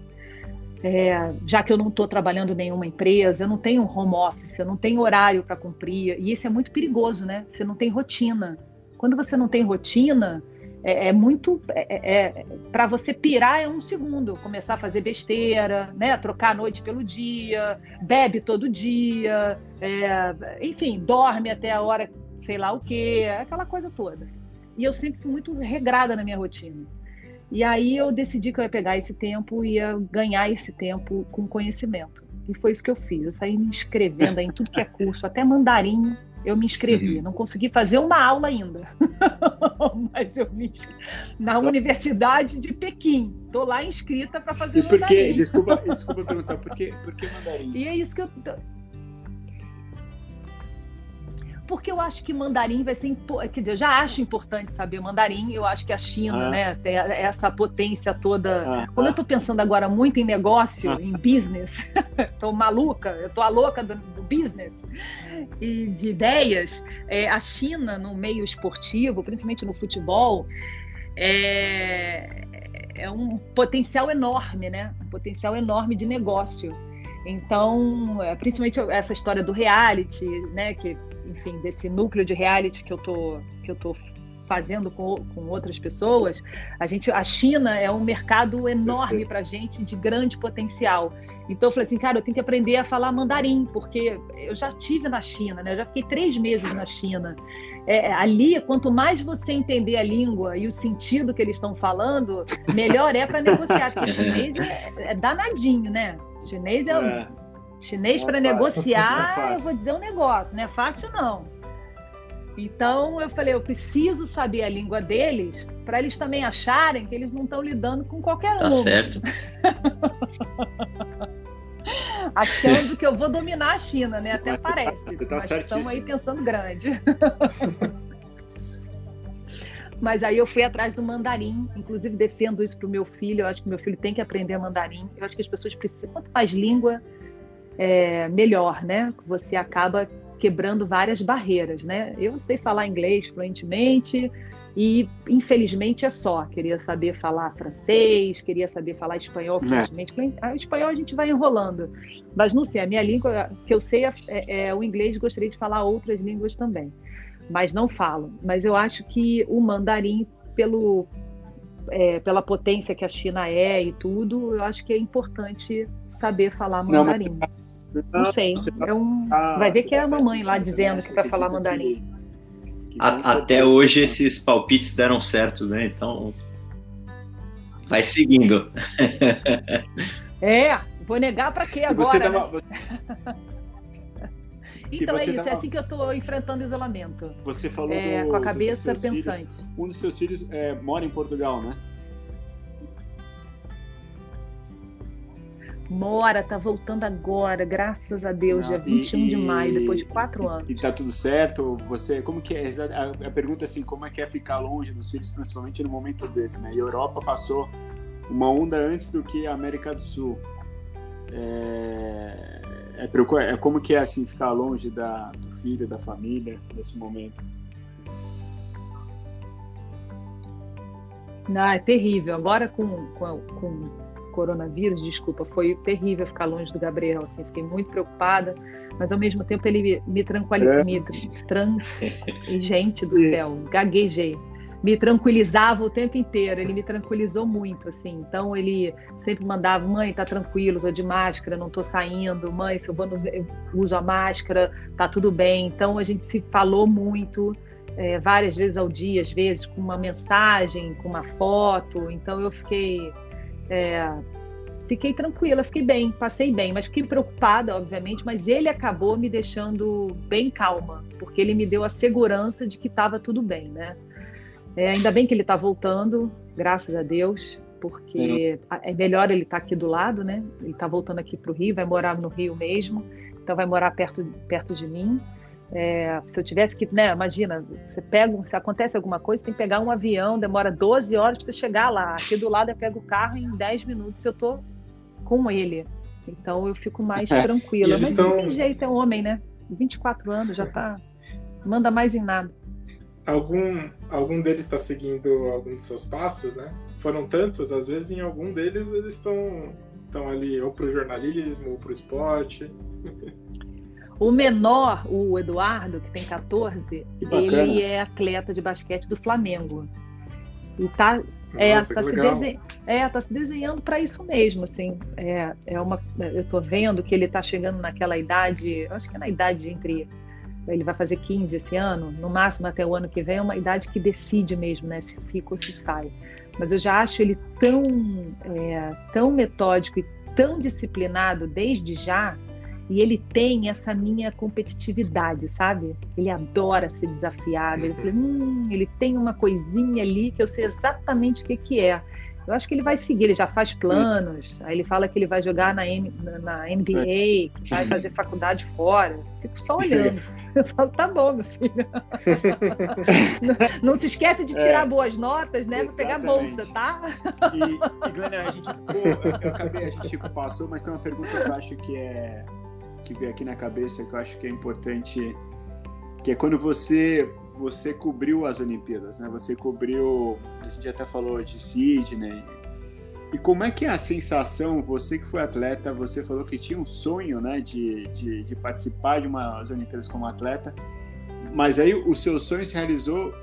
é, já que eu não estou trabalhando nenhuma empresa, eu não tenho home office, eu não tenho horário para cumprir, e isso é muito perigoso, né? Você não tem rotina. Quando você não tem rotina, é, é muito. É, é para você pirar é um segundo, começar a fazer besteira, né? Trocar a noite pelo dia, bebe todo dia, é, enfim, dorme até a hora, sei lá o quê, aquela coisa toda. E eu sempre fui muito regrada na minha rotina. E aí eu decidi que eu ia pegar esse tempo e ia ganhar esse tempo com conhecimento. E foi isso que eu fiz. Eu saí me inscrevendo em tudo que é curso, até mandarim eu me inscrevi. Uhum. Não consegui fazer uma aula ainda, *laughs* mas eu me inscrevi na Universidade de Pequim. Estou lá inscrita para fazer e por mandarim. Desculpa, *laughs* desculpa perguntar, por que, por que mandarim? E é isso que eu porque eu acho que mandarim vai ser. Quer dizer, eu já acho importante saber mandarim. Eu acho que a China, ah. né, tem essa potência toda. Ah. Como eu estou pensando agora muito em negócio, ah. em business, *laughs* estou maluca, eu estou a louca do, do, business e de ideias. É, a China, no meio esportivo, principalmente no futebol, é, é um potencial enorme, né? Um potencial enorme de negócio. Então, é, principalmente essa história do reality, né, que enfim, desse núcleo de reality que eu tô, que eu tô fazendo com, com outras pessoas, a gente, a China é um mercado enorme para gente de grande potencial. Então eu falei assim, cara, eu tenho que aprender a falar mandarim, porque eu já tive na China, né? Eu já fiquei três meses na China. É, ali, quanto mais você entender a língua e o sentido que eles estão falando, melhor é para negociar. Porque *laughs* chinês é, é danadinho, né? chinês é, é. Chinês para negociar, é eu vou dizer um negócio, não é fácil não. Então eu falei, eu preciso saber a língua deles para eles também acharem que eles não estão lidando com qualquer tá um. Tá certo. *laughs* Achando que eu vou dominar a China, né? Até parece. Você tá mas estamos aí pensando grande. *laughs* mas aí eu fui atrás do mandarim, inclusive defendo isso para o meu filho. Eu acho que meu filho tem que aprender mandarim. Eu acho que as pessoas precisam, quanto mais língua, é, melhor, né? Você acaba quebrando várias barreiras, né? Eu sei falar inglês fluentemente e infelizmente é só. Queria saber falar francês, queria saber falar espanhol é. fluentemente. É. O espanhol a gente vai enrolando, mas não sei. A minha língua que eu sei é, é, é o inglês. Gostaria de falar outras línguas também, mas não falo. Mas eu acho que o mandarim pelo é, pela potência que a China é e tudo, eu acho que é importante saber falar mandarim. Não, mas não sei. Tá, é um... tá, Vai ver que é a mamãe lá dizendo que para falar mandarim. Que, que a, até hoje esses palpites deram certo, né? Então. Vai seguindo. *laughs* é, vou negar para quê agora? Né? *laughs* então é isso, tava... é assim que eu estou enfrentando o isolamento. Você falou é, do, com a cabeça pensante. Filhos. Um dos seus filhos é, mora em Portugal, né? Mora, tá voltando agora, graças a Deus, Não, dia 21 e, de maio, depois de quatro anos. E, tá tudo certo? Você, como que é? A, a pergunta assim, como é que é ficar longe dos filhos, principalmente no momento desse, né? E a Europa passou uma onda antes do que a América do Sul. É, é, é como que é assim ficar longe da, do filho, da família nesse momento? Não, é terrível. Agora com, com, com coronavírus, desculpa, foi terrível ficar longe do Gabriel. Assim, fiquei muito preocupada, mas ao mesmo tempo ele me, tranquilizou. É. Me trans... *laughs* Gente do Isso. céu, gaguejei. Me tranquilizava o tempo inteiro, ele me tranquilizou muito, assim. Então ele sempre mandava: mãe, tá tranquilo, tô de máscara, não tô saindo. Mãe, se eu, vou no... eu uso a máscara, tá tudo bem. Então a gente se falou muito é, várias vezes ao dia, às vezes com uma mensagem, com uma foto. Então eu fiquei é, fiquei tranquila, fiquei bem, passei bem, mas fiquei preocupada, obviamente. Mas ele acabou me deixando bem calma, porque ele me deu a segurança de que estava tudo bem, né? É, ainda bem que ele está voltando, graças a Deus, porque é melhor ele estar tá aqui do lado, né? Ele está voltando aqui para o Rio, vai morar no Rio mesmo, então vai morar perto, perto de mim. É, se eu tivesse que, né, imagina, você pega, se acontece alguma coisa, tem que pegar um avião, demora 12 horas para você chegar lá. Aqui do lado eu pego o carro em 10 minutos eu tô com ele. Então eu fico mais é, tranquila. Mas estão... tem jeito, é homem, né? 24 anos, já tá. Manda mais em nada. Algum, algum deles está seguindo algum dos seus passos, né? Foram tantos, às vezes em algum deles eles estão estão ali ou para o jornalismo ou para o esporte. *laughs* O menor, o Eduardo, que tem 14, ele é atleta de basquete do Flamengo. E tá, é, Nossa, tá, se, desen... é, tá se desenhando para isso mesmo, assim. É, é uma, eu tô vendo que ele tá chegando naquela idade, acho que é na idade entre ele vai fazer 15 esse ano, no máximo até o ano que vem, é uma idade que decide mesmo, né, se fica ou se sai. Mas eu já acho ele tão, é, tão metódico e tão disciplinado desde já, e ele tem essa minha competitividade, sabe? Ele adora ser desafiado. Ele, hum, ele tem uma coisinha ali que eu sei exatamente o que, que é. Eu acho que ele vai seguir, ele já faz planos. Aí ele fala que ele vai jogar na, M, na NBA, que vai fazer faculdade fora. Fico só olhando. *laughs* Eu falo, tá bom, meu filho. *laughs* não, não, se esquece de tirar é, boas notas, né? Pra pegar bolsa, tá? E, e a gente, pô, eu acabei, a gente passou, mas tem uma pergunta que eu acho que é que veio aqui na cabeça que eu acho que é importante, que é quando você você cobriu as Olimpíadas, né? Você cobriu, a gente até falou de Sydney. E como é que é a sensação, você que foi atleta, você falou que tinha um sonho, né, de, de, de participar de umas Olimpíadas como atleta, mas aí o seu sonho se realizou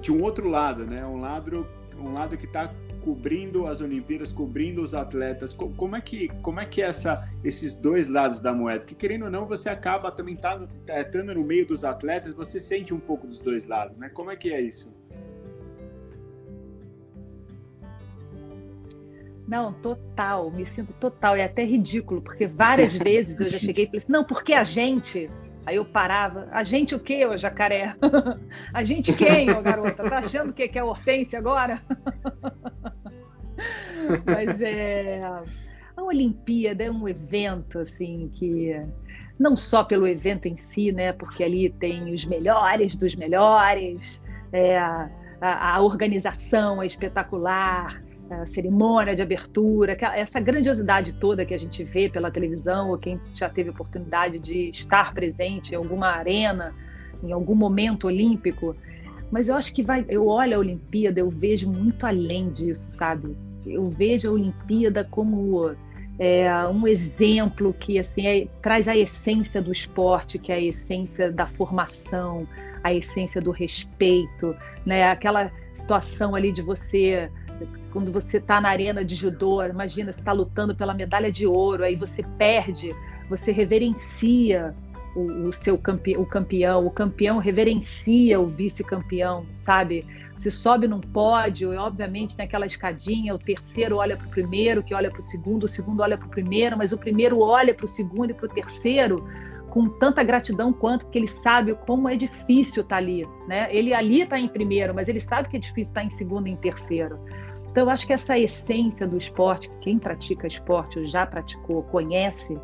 de um outro lado, né? Um lado, um lado que está cobrindo as Olimpíadas, cobrindo os atletas. Como é que, como é que é essa, esses dois lados da moeda? Que querendo ou não, você acaba também tá, é, estando no meio dos atletas, você sente um pouco dos dois lados, né? Como é que é isso? Não, total, me sinto total, é até ridículo, porque várias *laughs* vezes eu já cheguei e falei assim, não, porque a gente, Aí eu parava, a gente o quê, ô jacaré? *laughs* a gente quem, ô garota? Tá achando que é Hortência agora? *laughs* *laughs* Mas é. A Olimpíada é um evento, assim, que não só pelo evento em si, né? Porque ali tem os melhores dos melhores, é, a, a organização é espetacular, a cerimônia de abertura, essa grandiosidade toda que a gente vê pela televisão, ou quem já teve oportunidade de estar presente em alguma arena, em algum momento olímpico. Mas eu acho que vai, eu olho a Olimpíada, eu vejo muito além disso, sabe? Eu vejo a Olimpíada como é, um exemplo que assim é, traz a essência do esporte, que é a essência da formação, a essência do respeito, né? Aquela situação ali de você quando você está na arena de judô, imagina, você está lutando pela medalha de ouro, aí você perde, você reverencia o, o seu campe, o campeão, o campeão reverencia o vice-campeão, sabe? Você sobe num pódio e, obviamente, naquela escadinha, o terceiro olha para o primeiro, que olha para o segundo, o segundo olha para o primeiro, mas o primeiro olha para o segundo e para o terceiro com tanta gratidão quanto, porque ele sabe como é difícil estar tá ali, né? Ele ali está em primeiro, mas ele sabe que é difícil estar tá em segundo e em terceiro. Então, eu acho que essa essência do esporte, quem pratica esporte ou já praticou, conhece,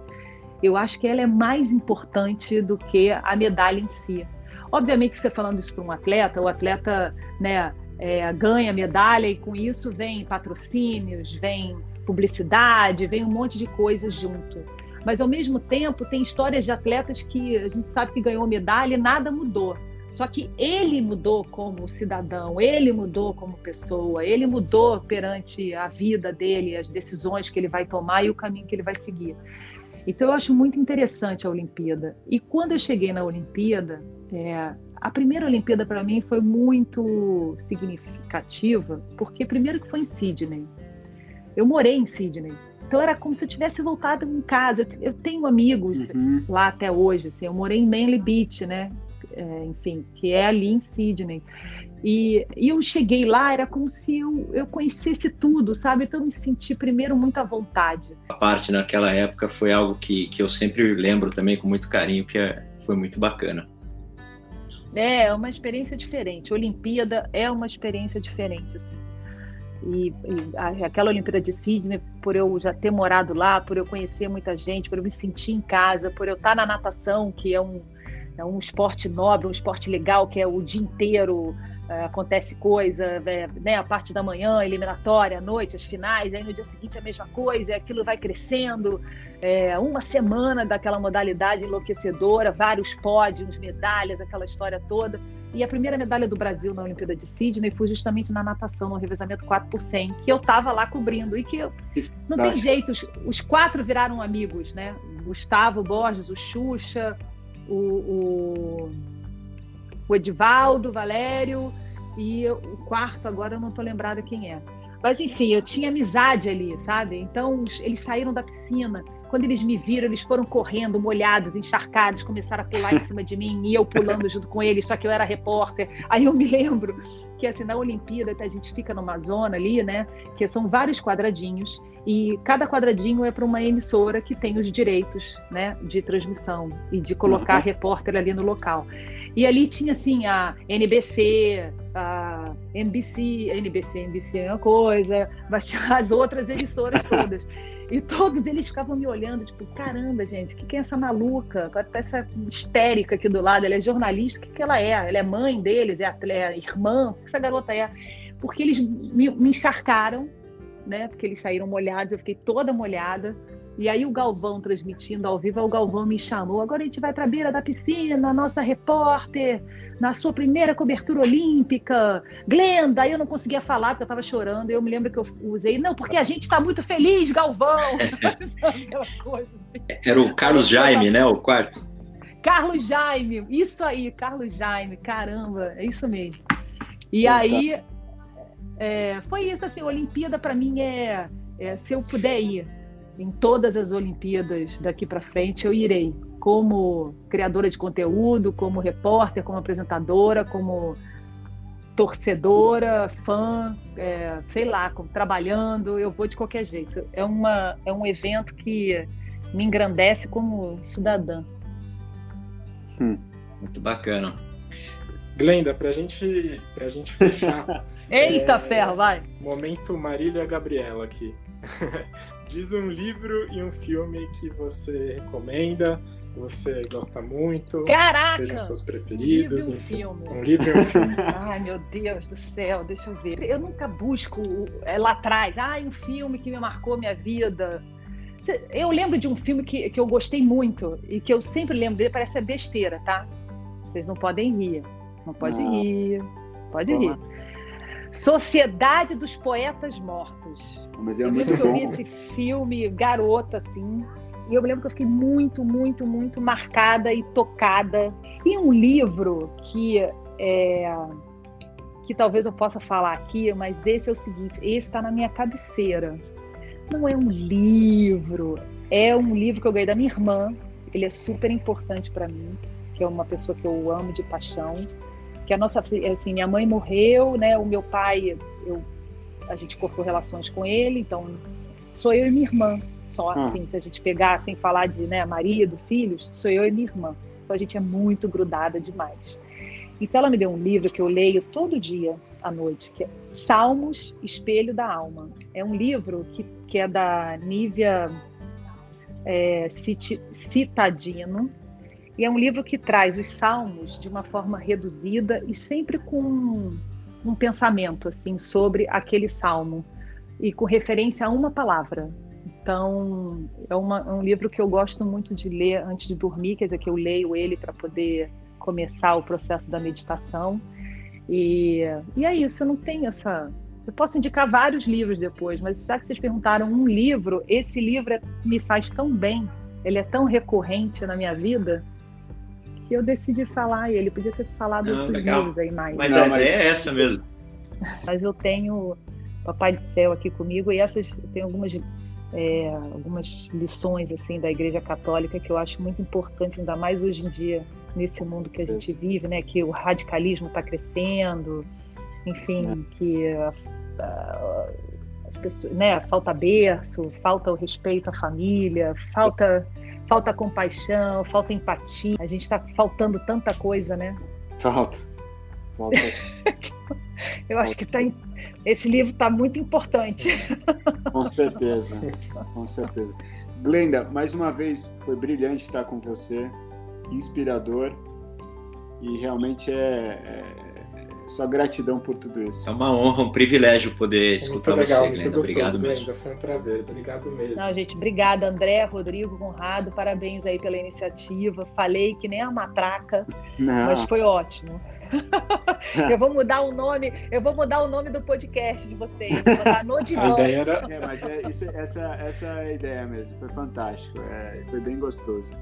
eu acho que ela é mais importante do que a medalha em si. Obviamente, você falando isso para um atleta, o atleta né, é, ganha medalha e com isso vem patrocínios, vem publicidade, vem um monte de coisas junto. Mas ao mesmo tempo tem histórias de atletas que a gente sabe que ganhou medalha e nada mudou. Só que ele mudou como cidadão, ele mudou como pessoa, ele mudou perante a vida dele, as decisões que ele vai tomar e o caminho que ele vai seguir. Então eu acho muito interessante a Olimpíada. E quando eu cheguei na Olimpíada, é, a primeira Olimpíada para mim foi muito significativa, porque primeiro que foi em Sydney. Eu morei em Sydney. Então era como se eu tivesse voltado em casa. Eu tenho amigos uhum. lá até hoje. Assim, eu morei em Manly Beach, né? É, enfim, que é ali em Sydney. E, e, eu cheguei lá, era como se eu, eu conhecesse tudo, sabe? Então eu me senti primeiro muito à vontade. A parte naquela época foi algo que, que eu sempre lembro também com muito carinho, que é, foi muito bacana. É, é uma experiência diferente. Olimpíada é uma experiência diferente, assim. E, e, aquela Olimpíada de Sydney, por eu já ter morado lá, por eu conhecer muita gente, por eu me sentir em casa, por eu estar na natação, que é um, é um esporte nobre, um esporte legal, que é o dia inteiro acontece coisa, é, né, a parte da manhã, eliminatória, à noite, as finais, aí no dia seguinte a mesma coisa, e aquilo vai crescendo. É, uma semana daquela modalidade enlouquecedora, vários pódios, medalhas, aquela história toda. E a primeira medalha do Brasil na Olimpíada de Sydney foi justamente na natação, no revezamento 4 por 100, que eu estava lá cobrindo. E que eu, não tem jeito, os, os, quatro viraram amigos, né? Gustavo Borges, o Xuxa, o, o, o Edivaldo, Valério, e o quarto, agora eu não estou lembrada quem é. Mas enfim, eu tinha amizade ali, sabe? Então eles saíram da piscina. Quando eles me viram, eles foram correndo, molhados, encharcados, começaram a pular em *laughs* cima de mim e eu pulando junto com eles, só que eu era repórter. Aí eu me lembro que assim, na Olimpíada a gente fica numa zona ali, né? Que são vários quadradinhos e cada quadradinho é para uma emissora que tem os direitos, né, de transmissão e de colocar uhum. repórter ali no local. E ali tinha assim a NBC, a NBC, NBC, NBC é uma coisa, mas tinha as outras emissoras todas. E todos eles ficavam me olhando, tipo, caramba, gente, o que, que é essa maluca? Essa histérica aqui do lado, ela é jornalista, o que, que ela é? Ela é mãe deles, é, é irmã, o que essa garota é? Porque eles me, me encharcaram, né? Porque eles saíram molhados, eu fiquei toda molhada. E aí o Galvão transmitindo ao vivo, o Galvão me chamou. Agora a gente vai para a beira da piscina, a nossa repórter, na sua primeira cobertura olímpica. Glenda, eu não conseguia falar porque eu estava chorando. Eu me lembro que eu usei, não, porque a gente está muito feliz, Galvão. *laughs* coisa, assim. Era o Carlos Jaime, né? O quarto. Carlos Jaime, isso aí, Carlos Jaime, caramba, é isso mesmo. E aí, é, foi isso assim, Olimpíada para mim é, é se eu puder ir em todas as Olimpíadas daqui para frente eu irei, como criadora de conteúdo, como repórter, como apresentadora, como torcedora, fã, é, sei lá, como, trabalhando, eu vou de qualquer jeito. É, uma, é um evento que me engrandece como cidadã. Hum, muito bacana. Glenda, para gente, a gente fechar. *laughs* Eita, é, ferro, vai! Momento Marília Gabriela aqui. *laughs* Diz um livro e um filme que você recomenda, que você gosta muito. Caraca! Sejam seus preferidos. Um livro e um filme. Um livro e um filme. Ai, meu Deus do céu, deixa eu ver. Eu nunca busco é, lá atrás, ah, um filme que me marcou minha vida. Eu lembro de um filme que, que eu gostei muito e que eu sempre lembro dele, parece ser besteira, tá? Vocês não podem rir. Não pode não. rir. Pode rir. Sociedade dos Poetas Mortos. Mas é eu muito bom. Eu vi esse filme garota, assim, e eu me lembro que eu fiquei muito, muito, muito marcada e tocada. E um livro que é, que talvez eu possa falar aqui, mas esse é o seguinte: esse está na minha cabeceira. Não é um livro, é um livro que eu ganhei da minha irmã. Ele é super importante para mim, que é uma pessoa que eu amo de paixão que a nossa assim minha mãe morreu né? O meu pai eu a gente cortou relações com ele então sou eu e minha irmã. Só ah. assim se a gente pegar sem falar de né marido filhos sou eu e minha irmã. Então a gente é muito grudada demais. Então ela me deu um livro que eu leio todo dia à noite, que é Salmos, Espelho da Alma. É um livro que, que é da Nívia é, Citadino, e é um livro que traz os salmos de uma forma reduzida e sempre com um, um pensamento assim sobre aquele salmo e com referência a uma palavra. Então, é uma, é um livro que eu gosto muito de ler antes de dormir, quer dizer, que eu leio ele para poder começar o processo da meditação. E, e é isso, eu não tenho essa. Eu posso indicar vários livros depois, mas já que vocês perguntaram um livro, esse livro é, me faz tão bem, ele é tão recorrente na minha vida, que eu decidi falar ele. Podia ter falado não, outros legal. livros aí mais. Mas não, a mas... ideia é essa mesmo. Mas eu tenho Papai do Céu aqui comigo e essas tenho algumas é, algumas lições assim da Igreja Católica que eu acho muito importante, ainda mais hoje em dia nesse mundo que a gente vive, né? Que o radicalismo está crescendo, enfim, é. que a, a, as pessoas, né? Falta berço, falta o respeito à família, falta falta compaixão, falta empatia. A gente está faltando tanta coisa, né? Falta. Falta. *laughs* eu acho que tá, esse livro está muito importante. Com certeza, com certeza. Glenda, mais uma vez foi brilhante estar com você, inspirador e realmente é, é só gratidão por tudo isso. É uma honra, um privilégio poder escutar muito legal, você, Glenda. Obrigado mesmo. Glenda, foi um prazer. Obrigado mesmo. Não, gente, obrigada, André, Rodrigo, Conrado. Parabéns aí pela iniciativa. Falei que nem a matraca, Não. mas foi ótimo. *laughs* eu vou mudar o nome, eu vou mudar o nome do podcast de vocês. Vou botar no de a ideia era... é, mas é, isso, essa, essa é a ideia mesmo. Foi fantástico. É, foi bem gostoso.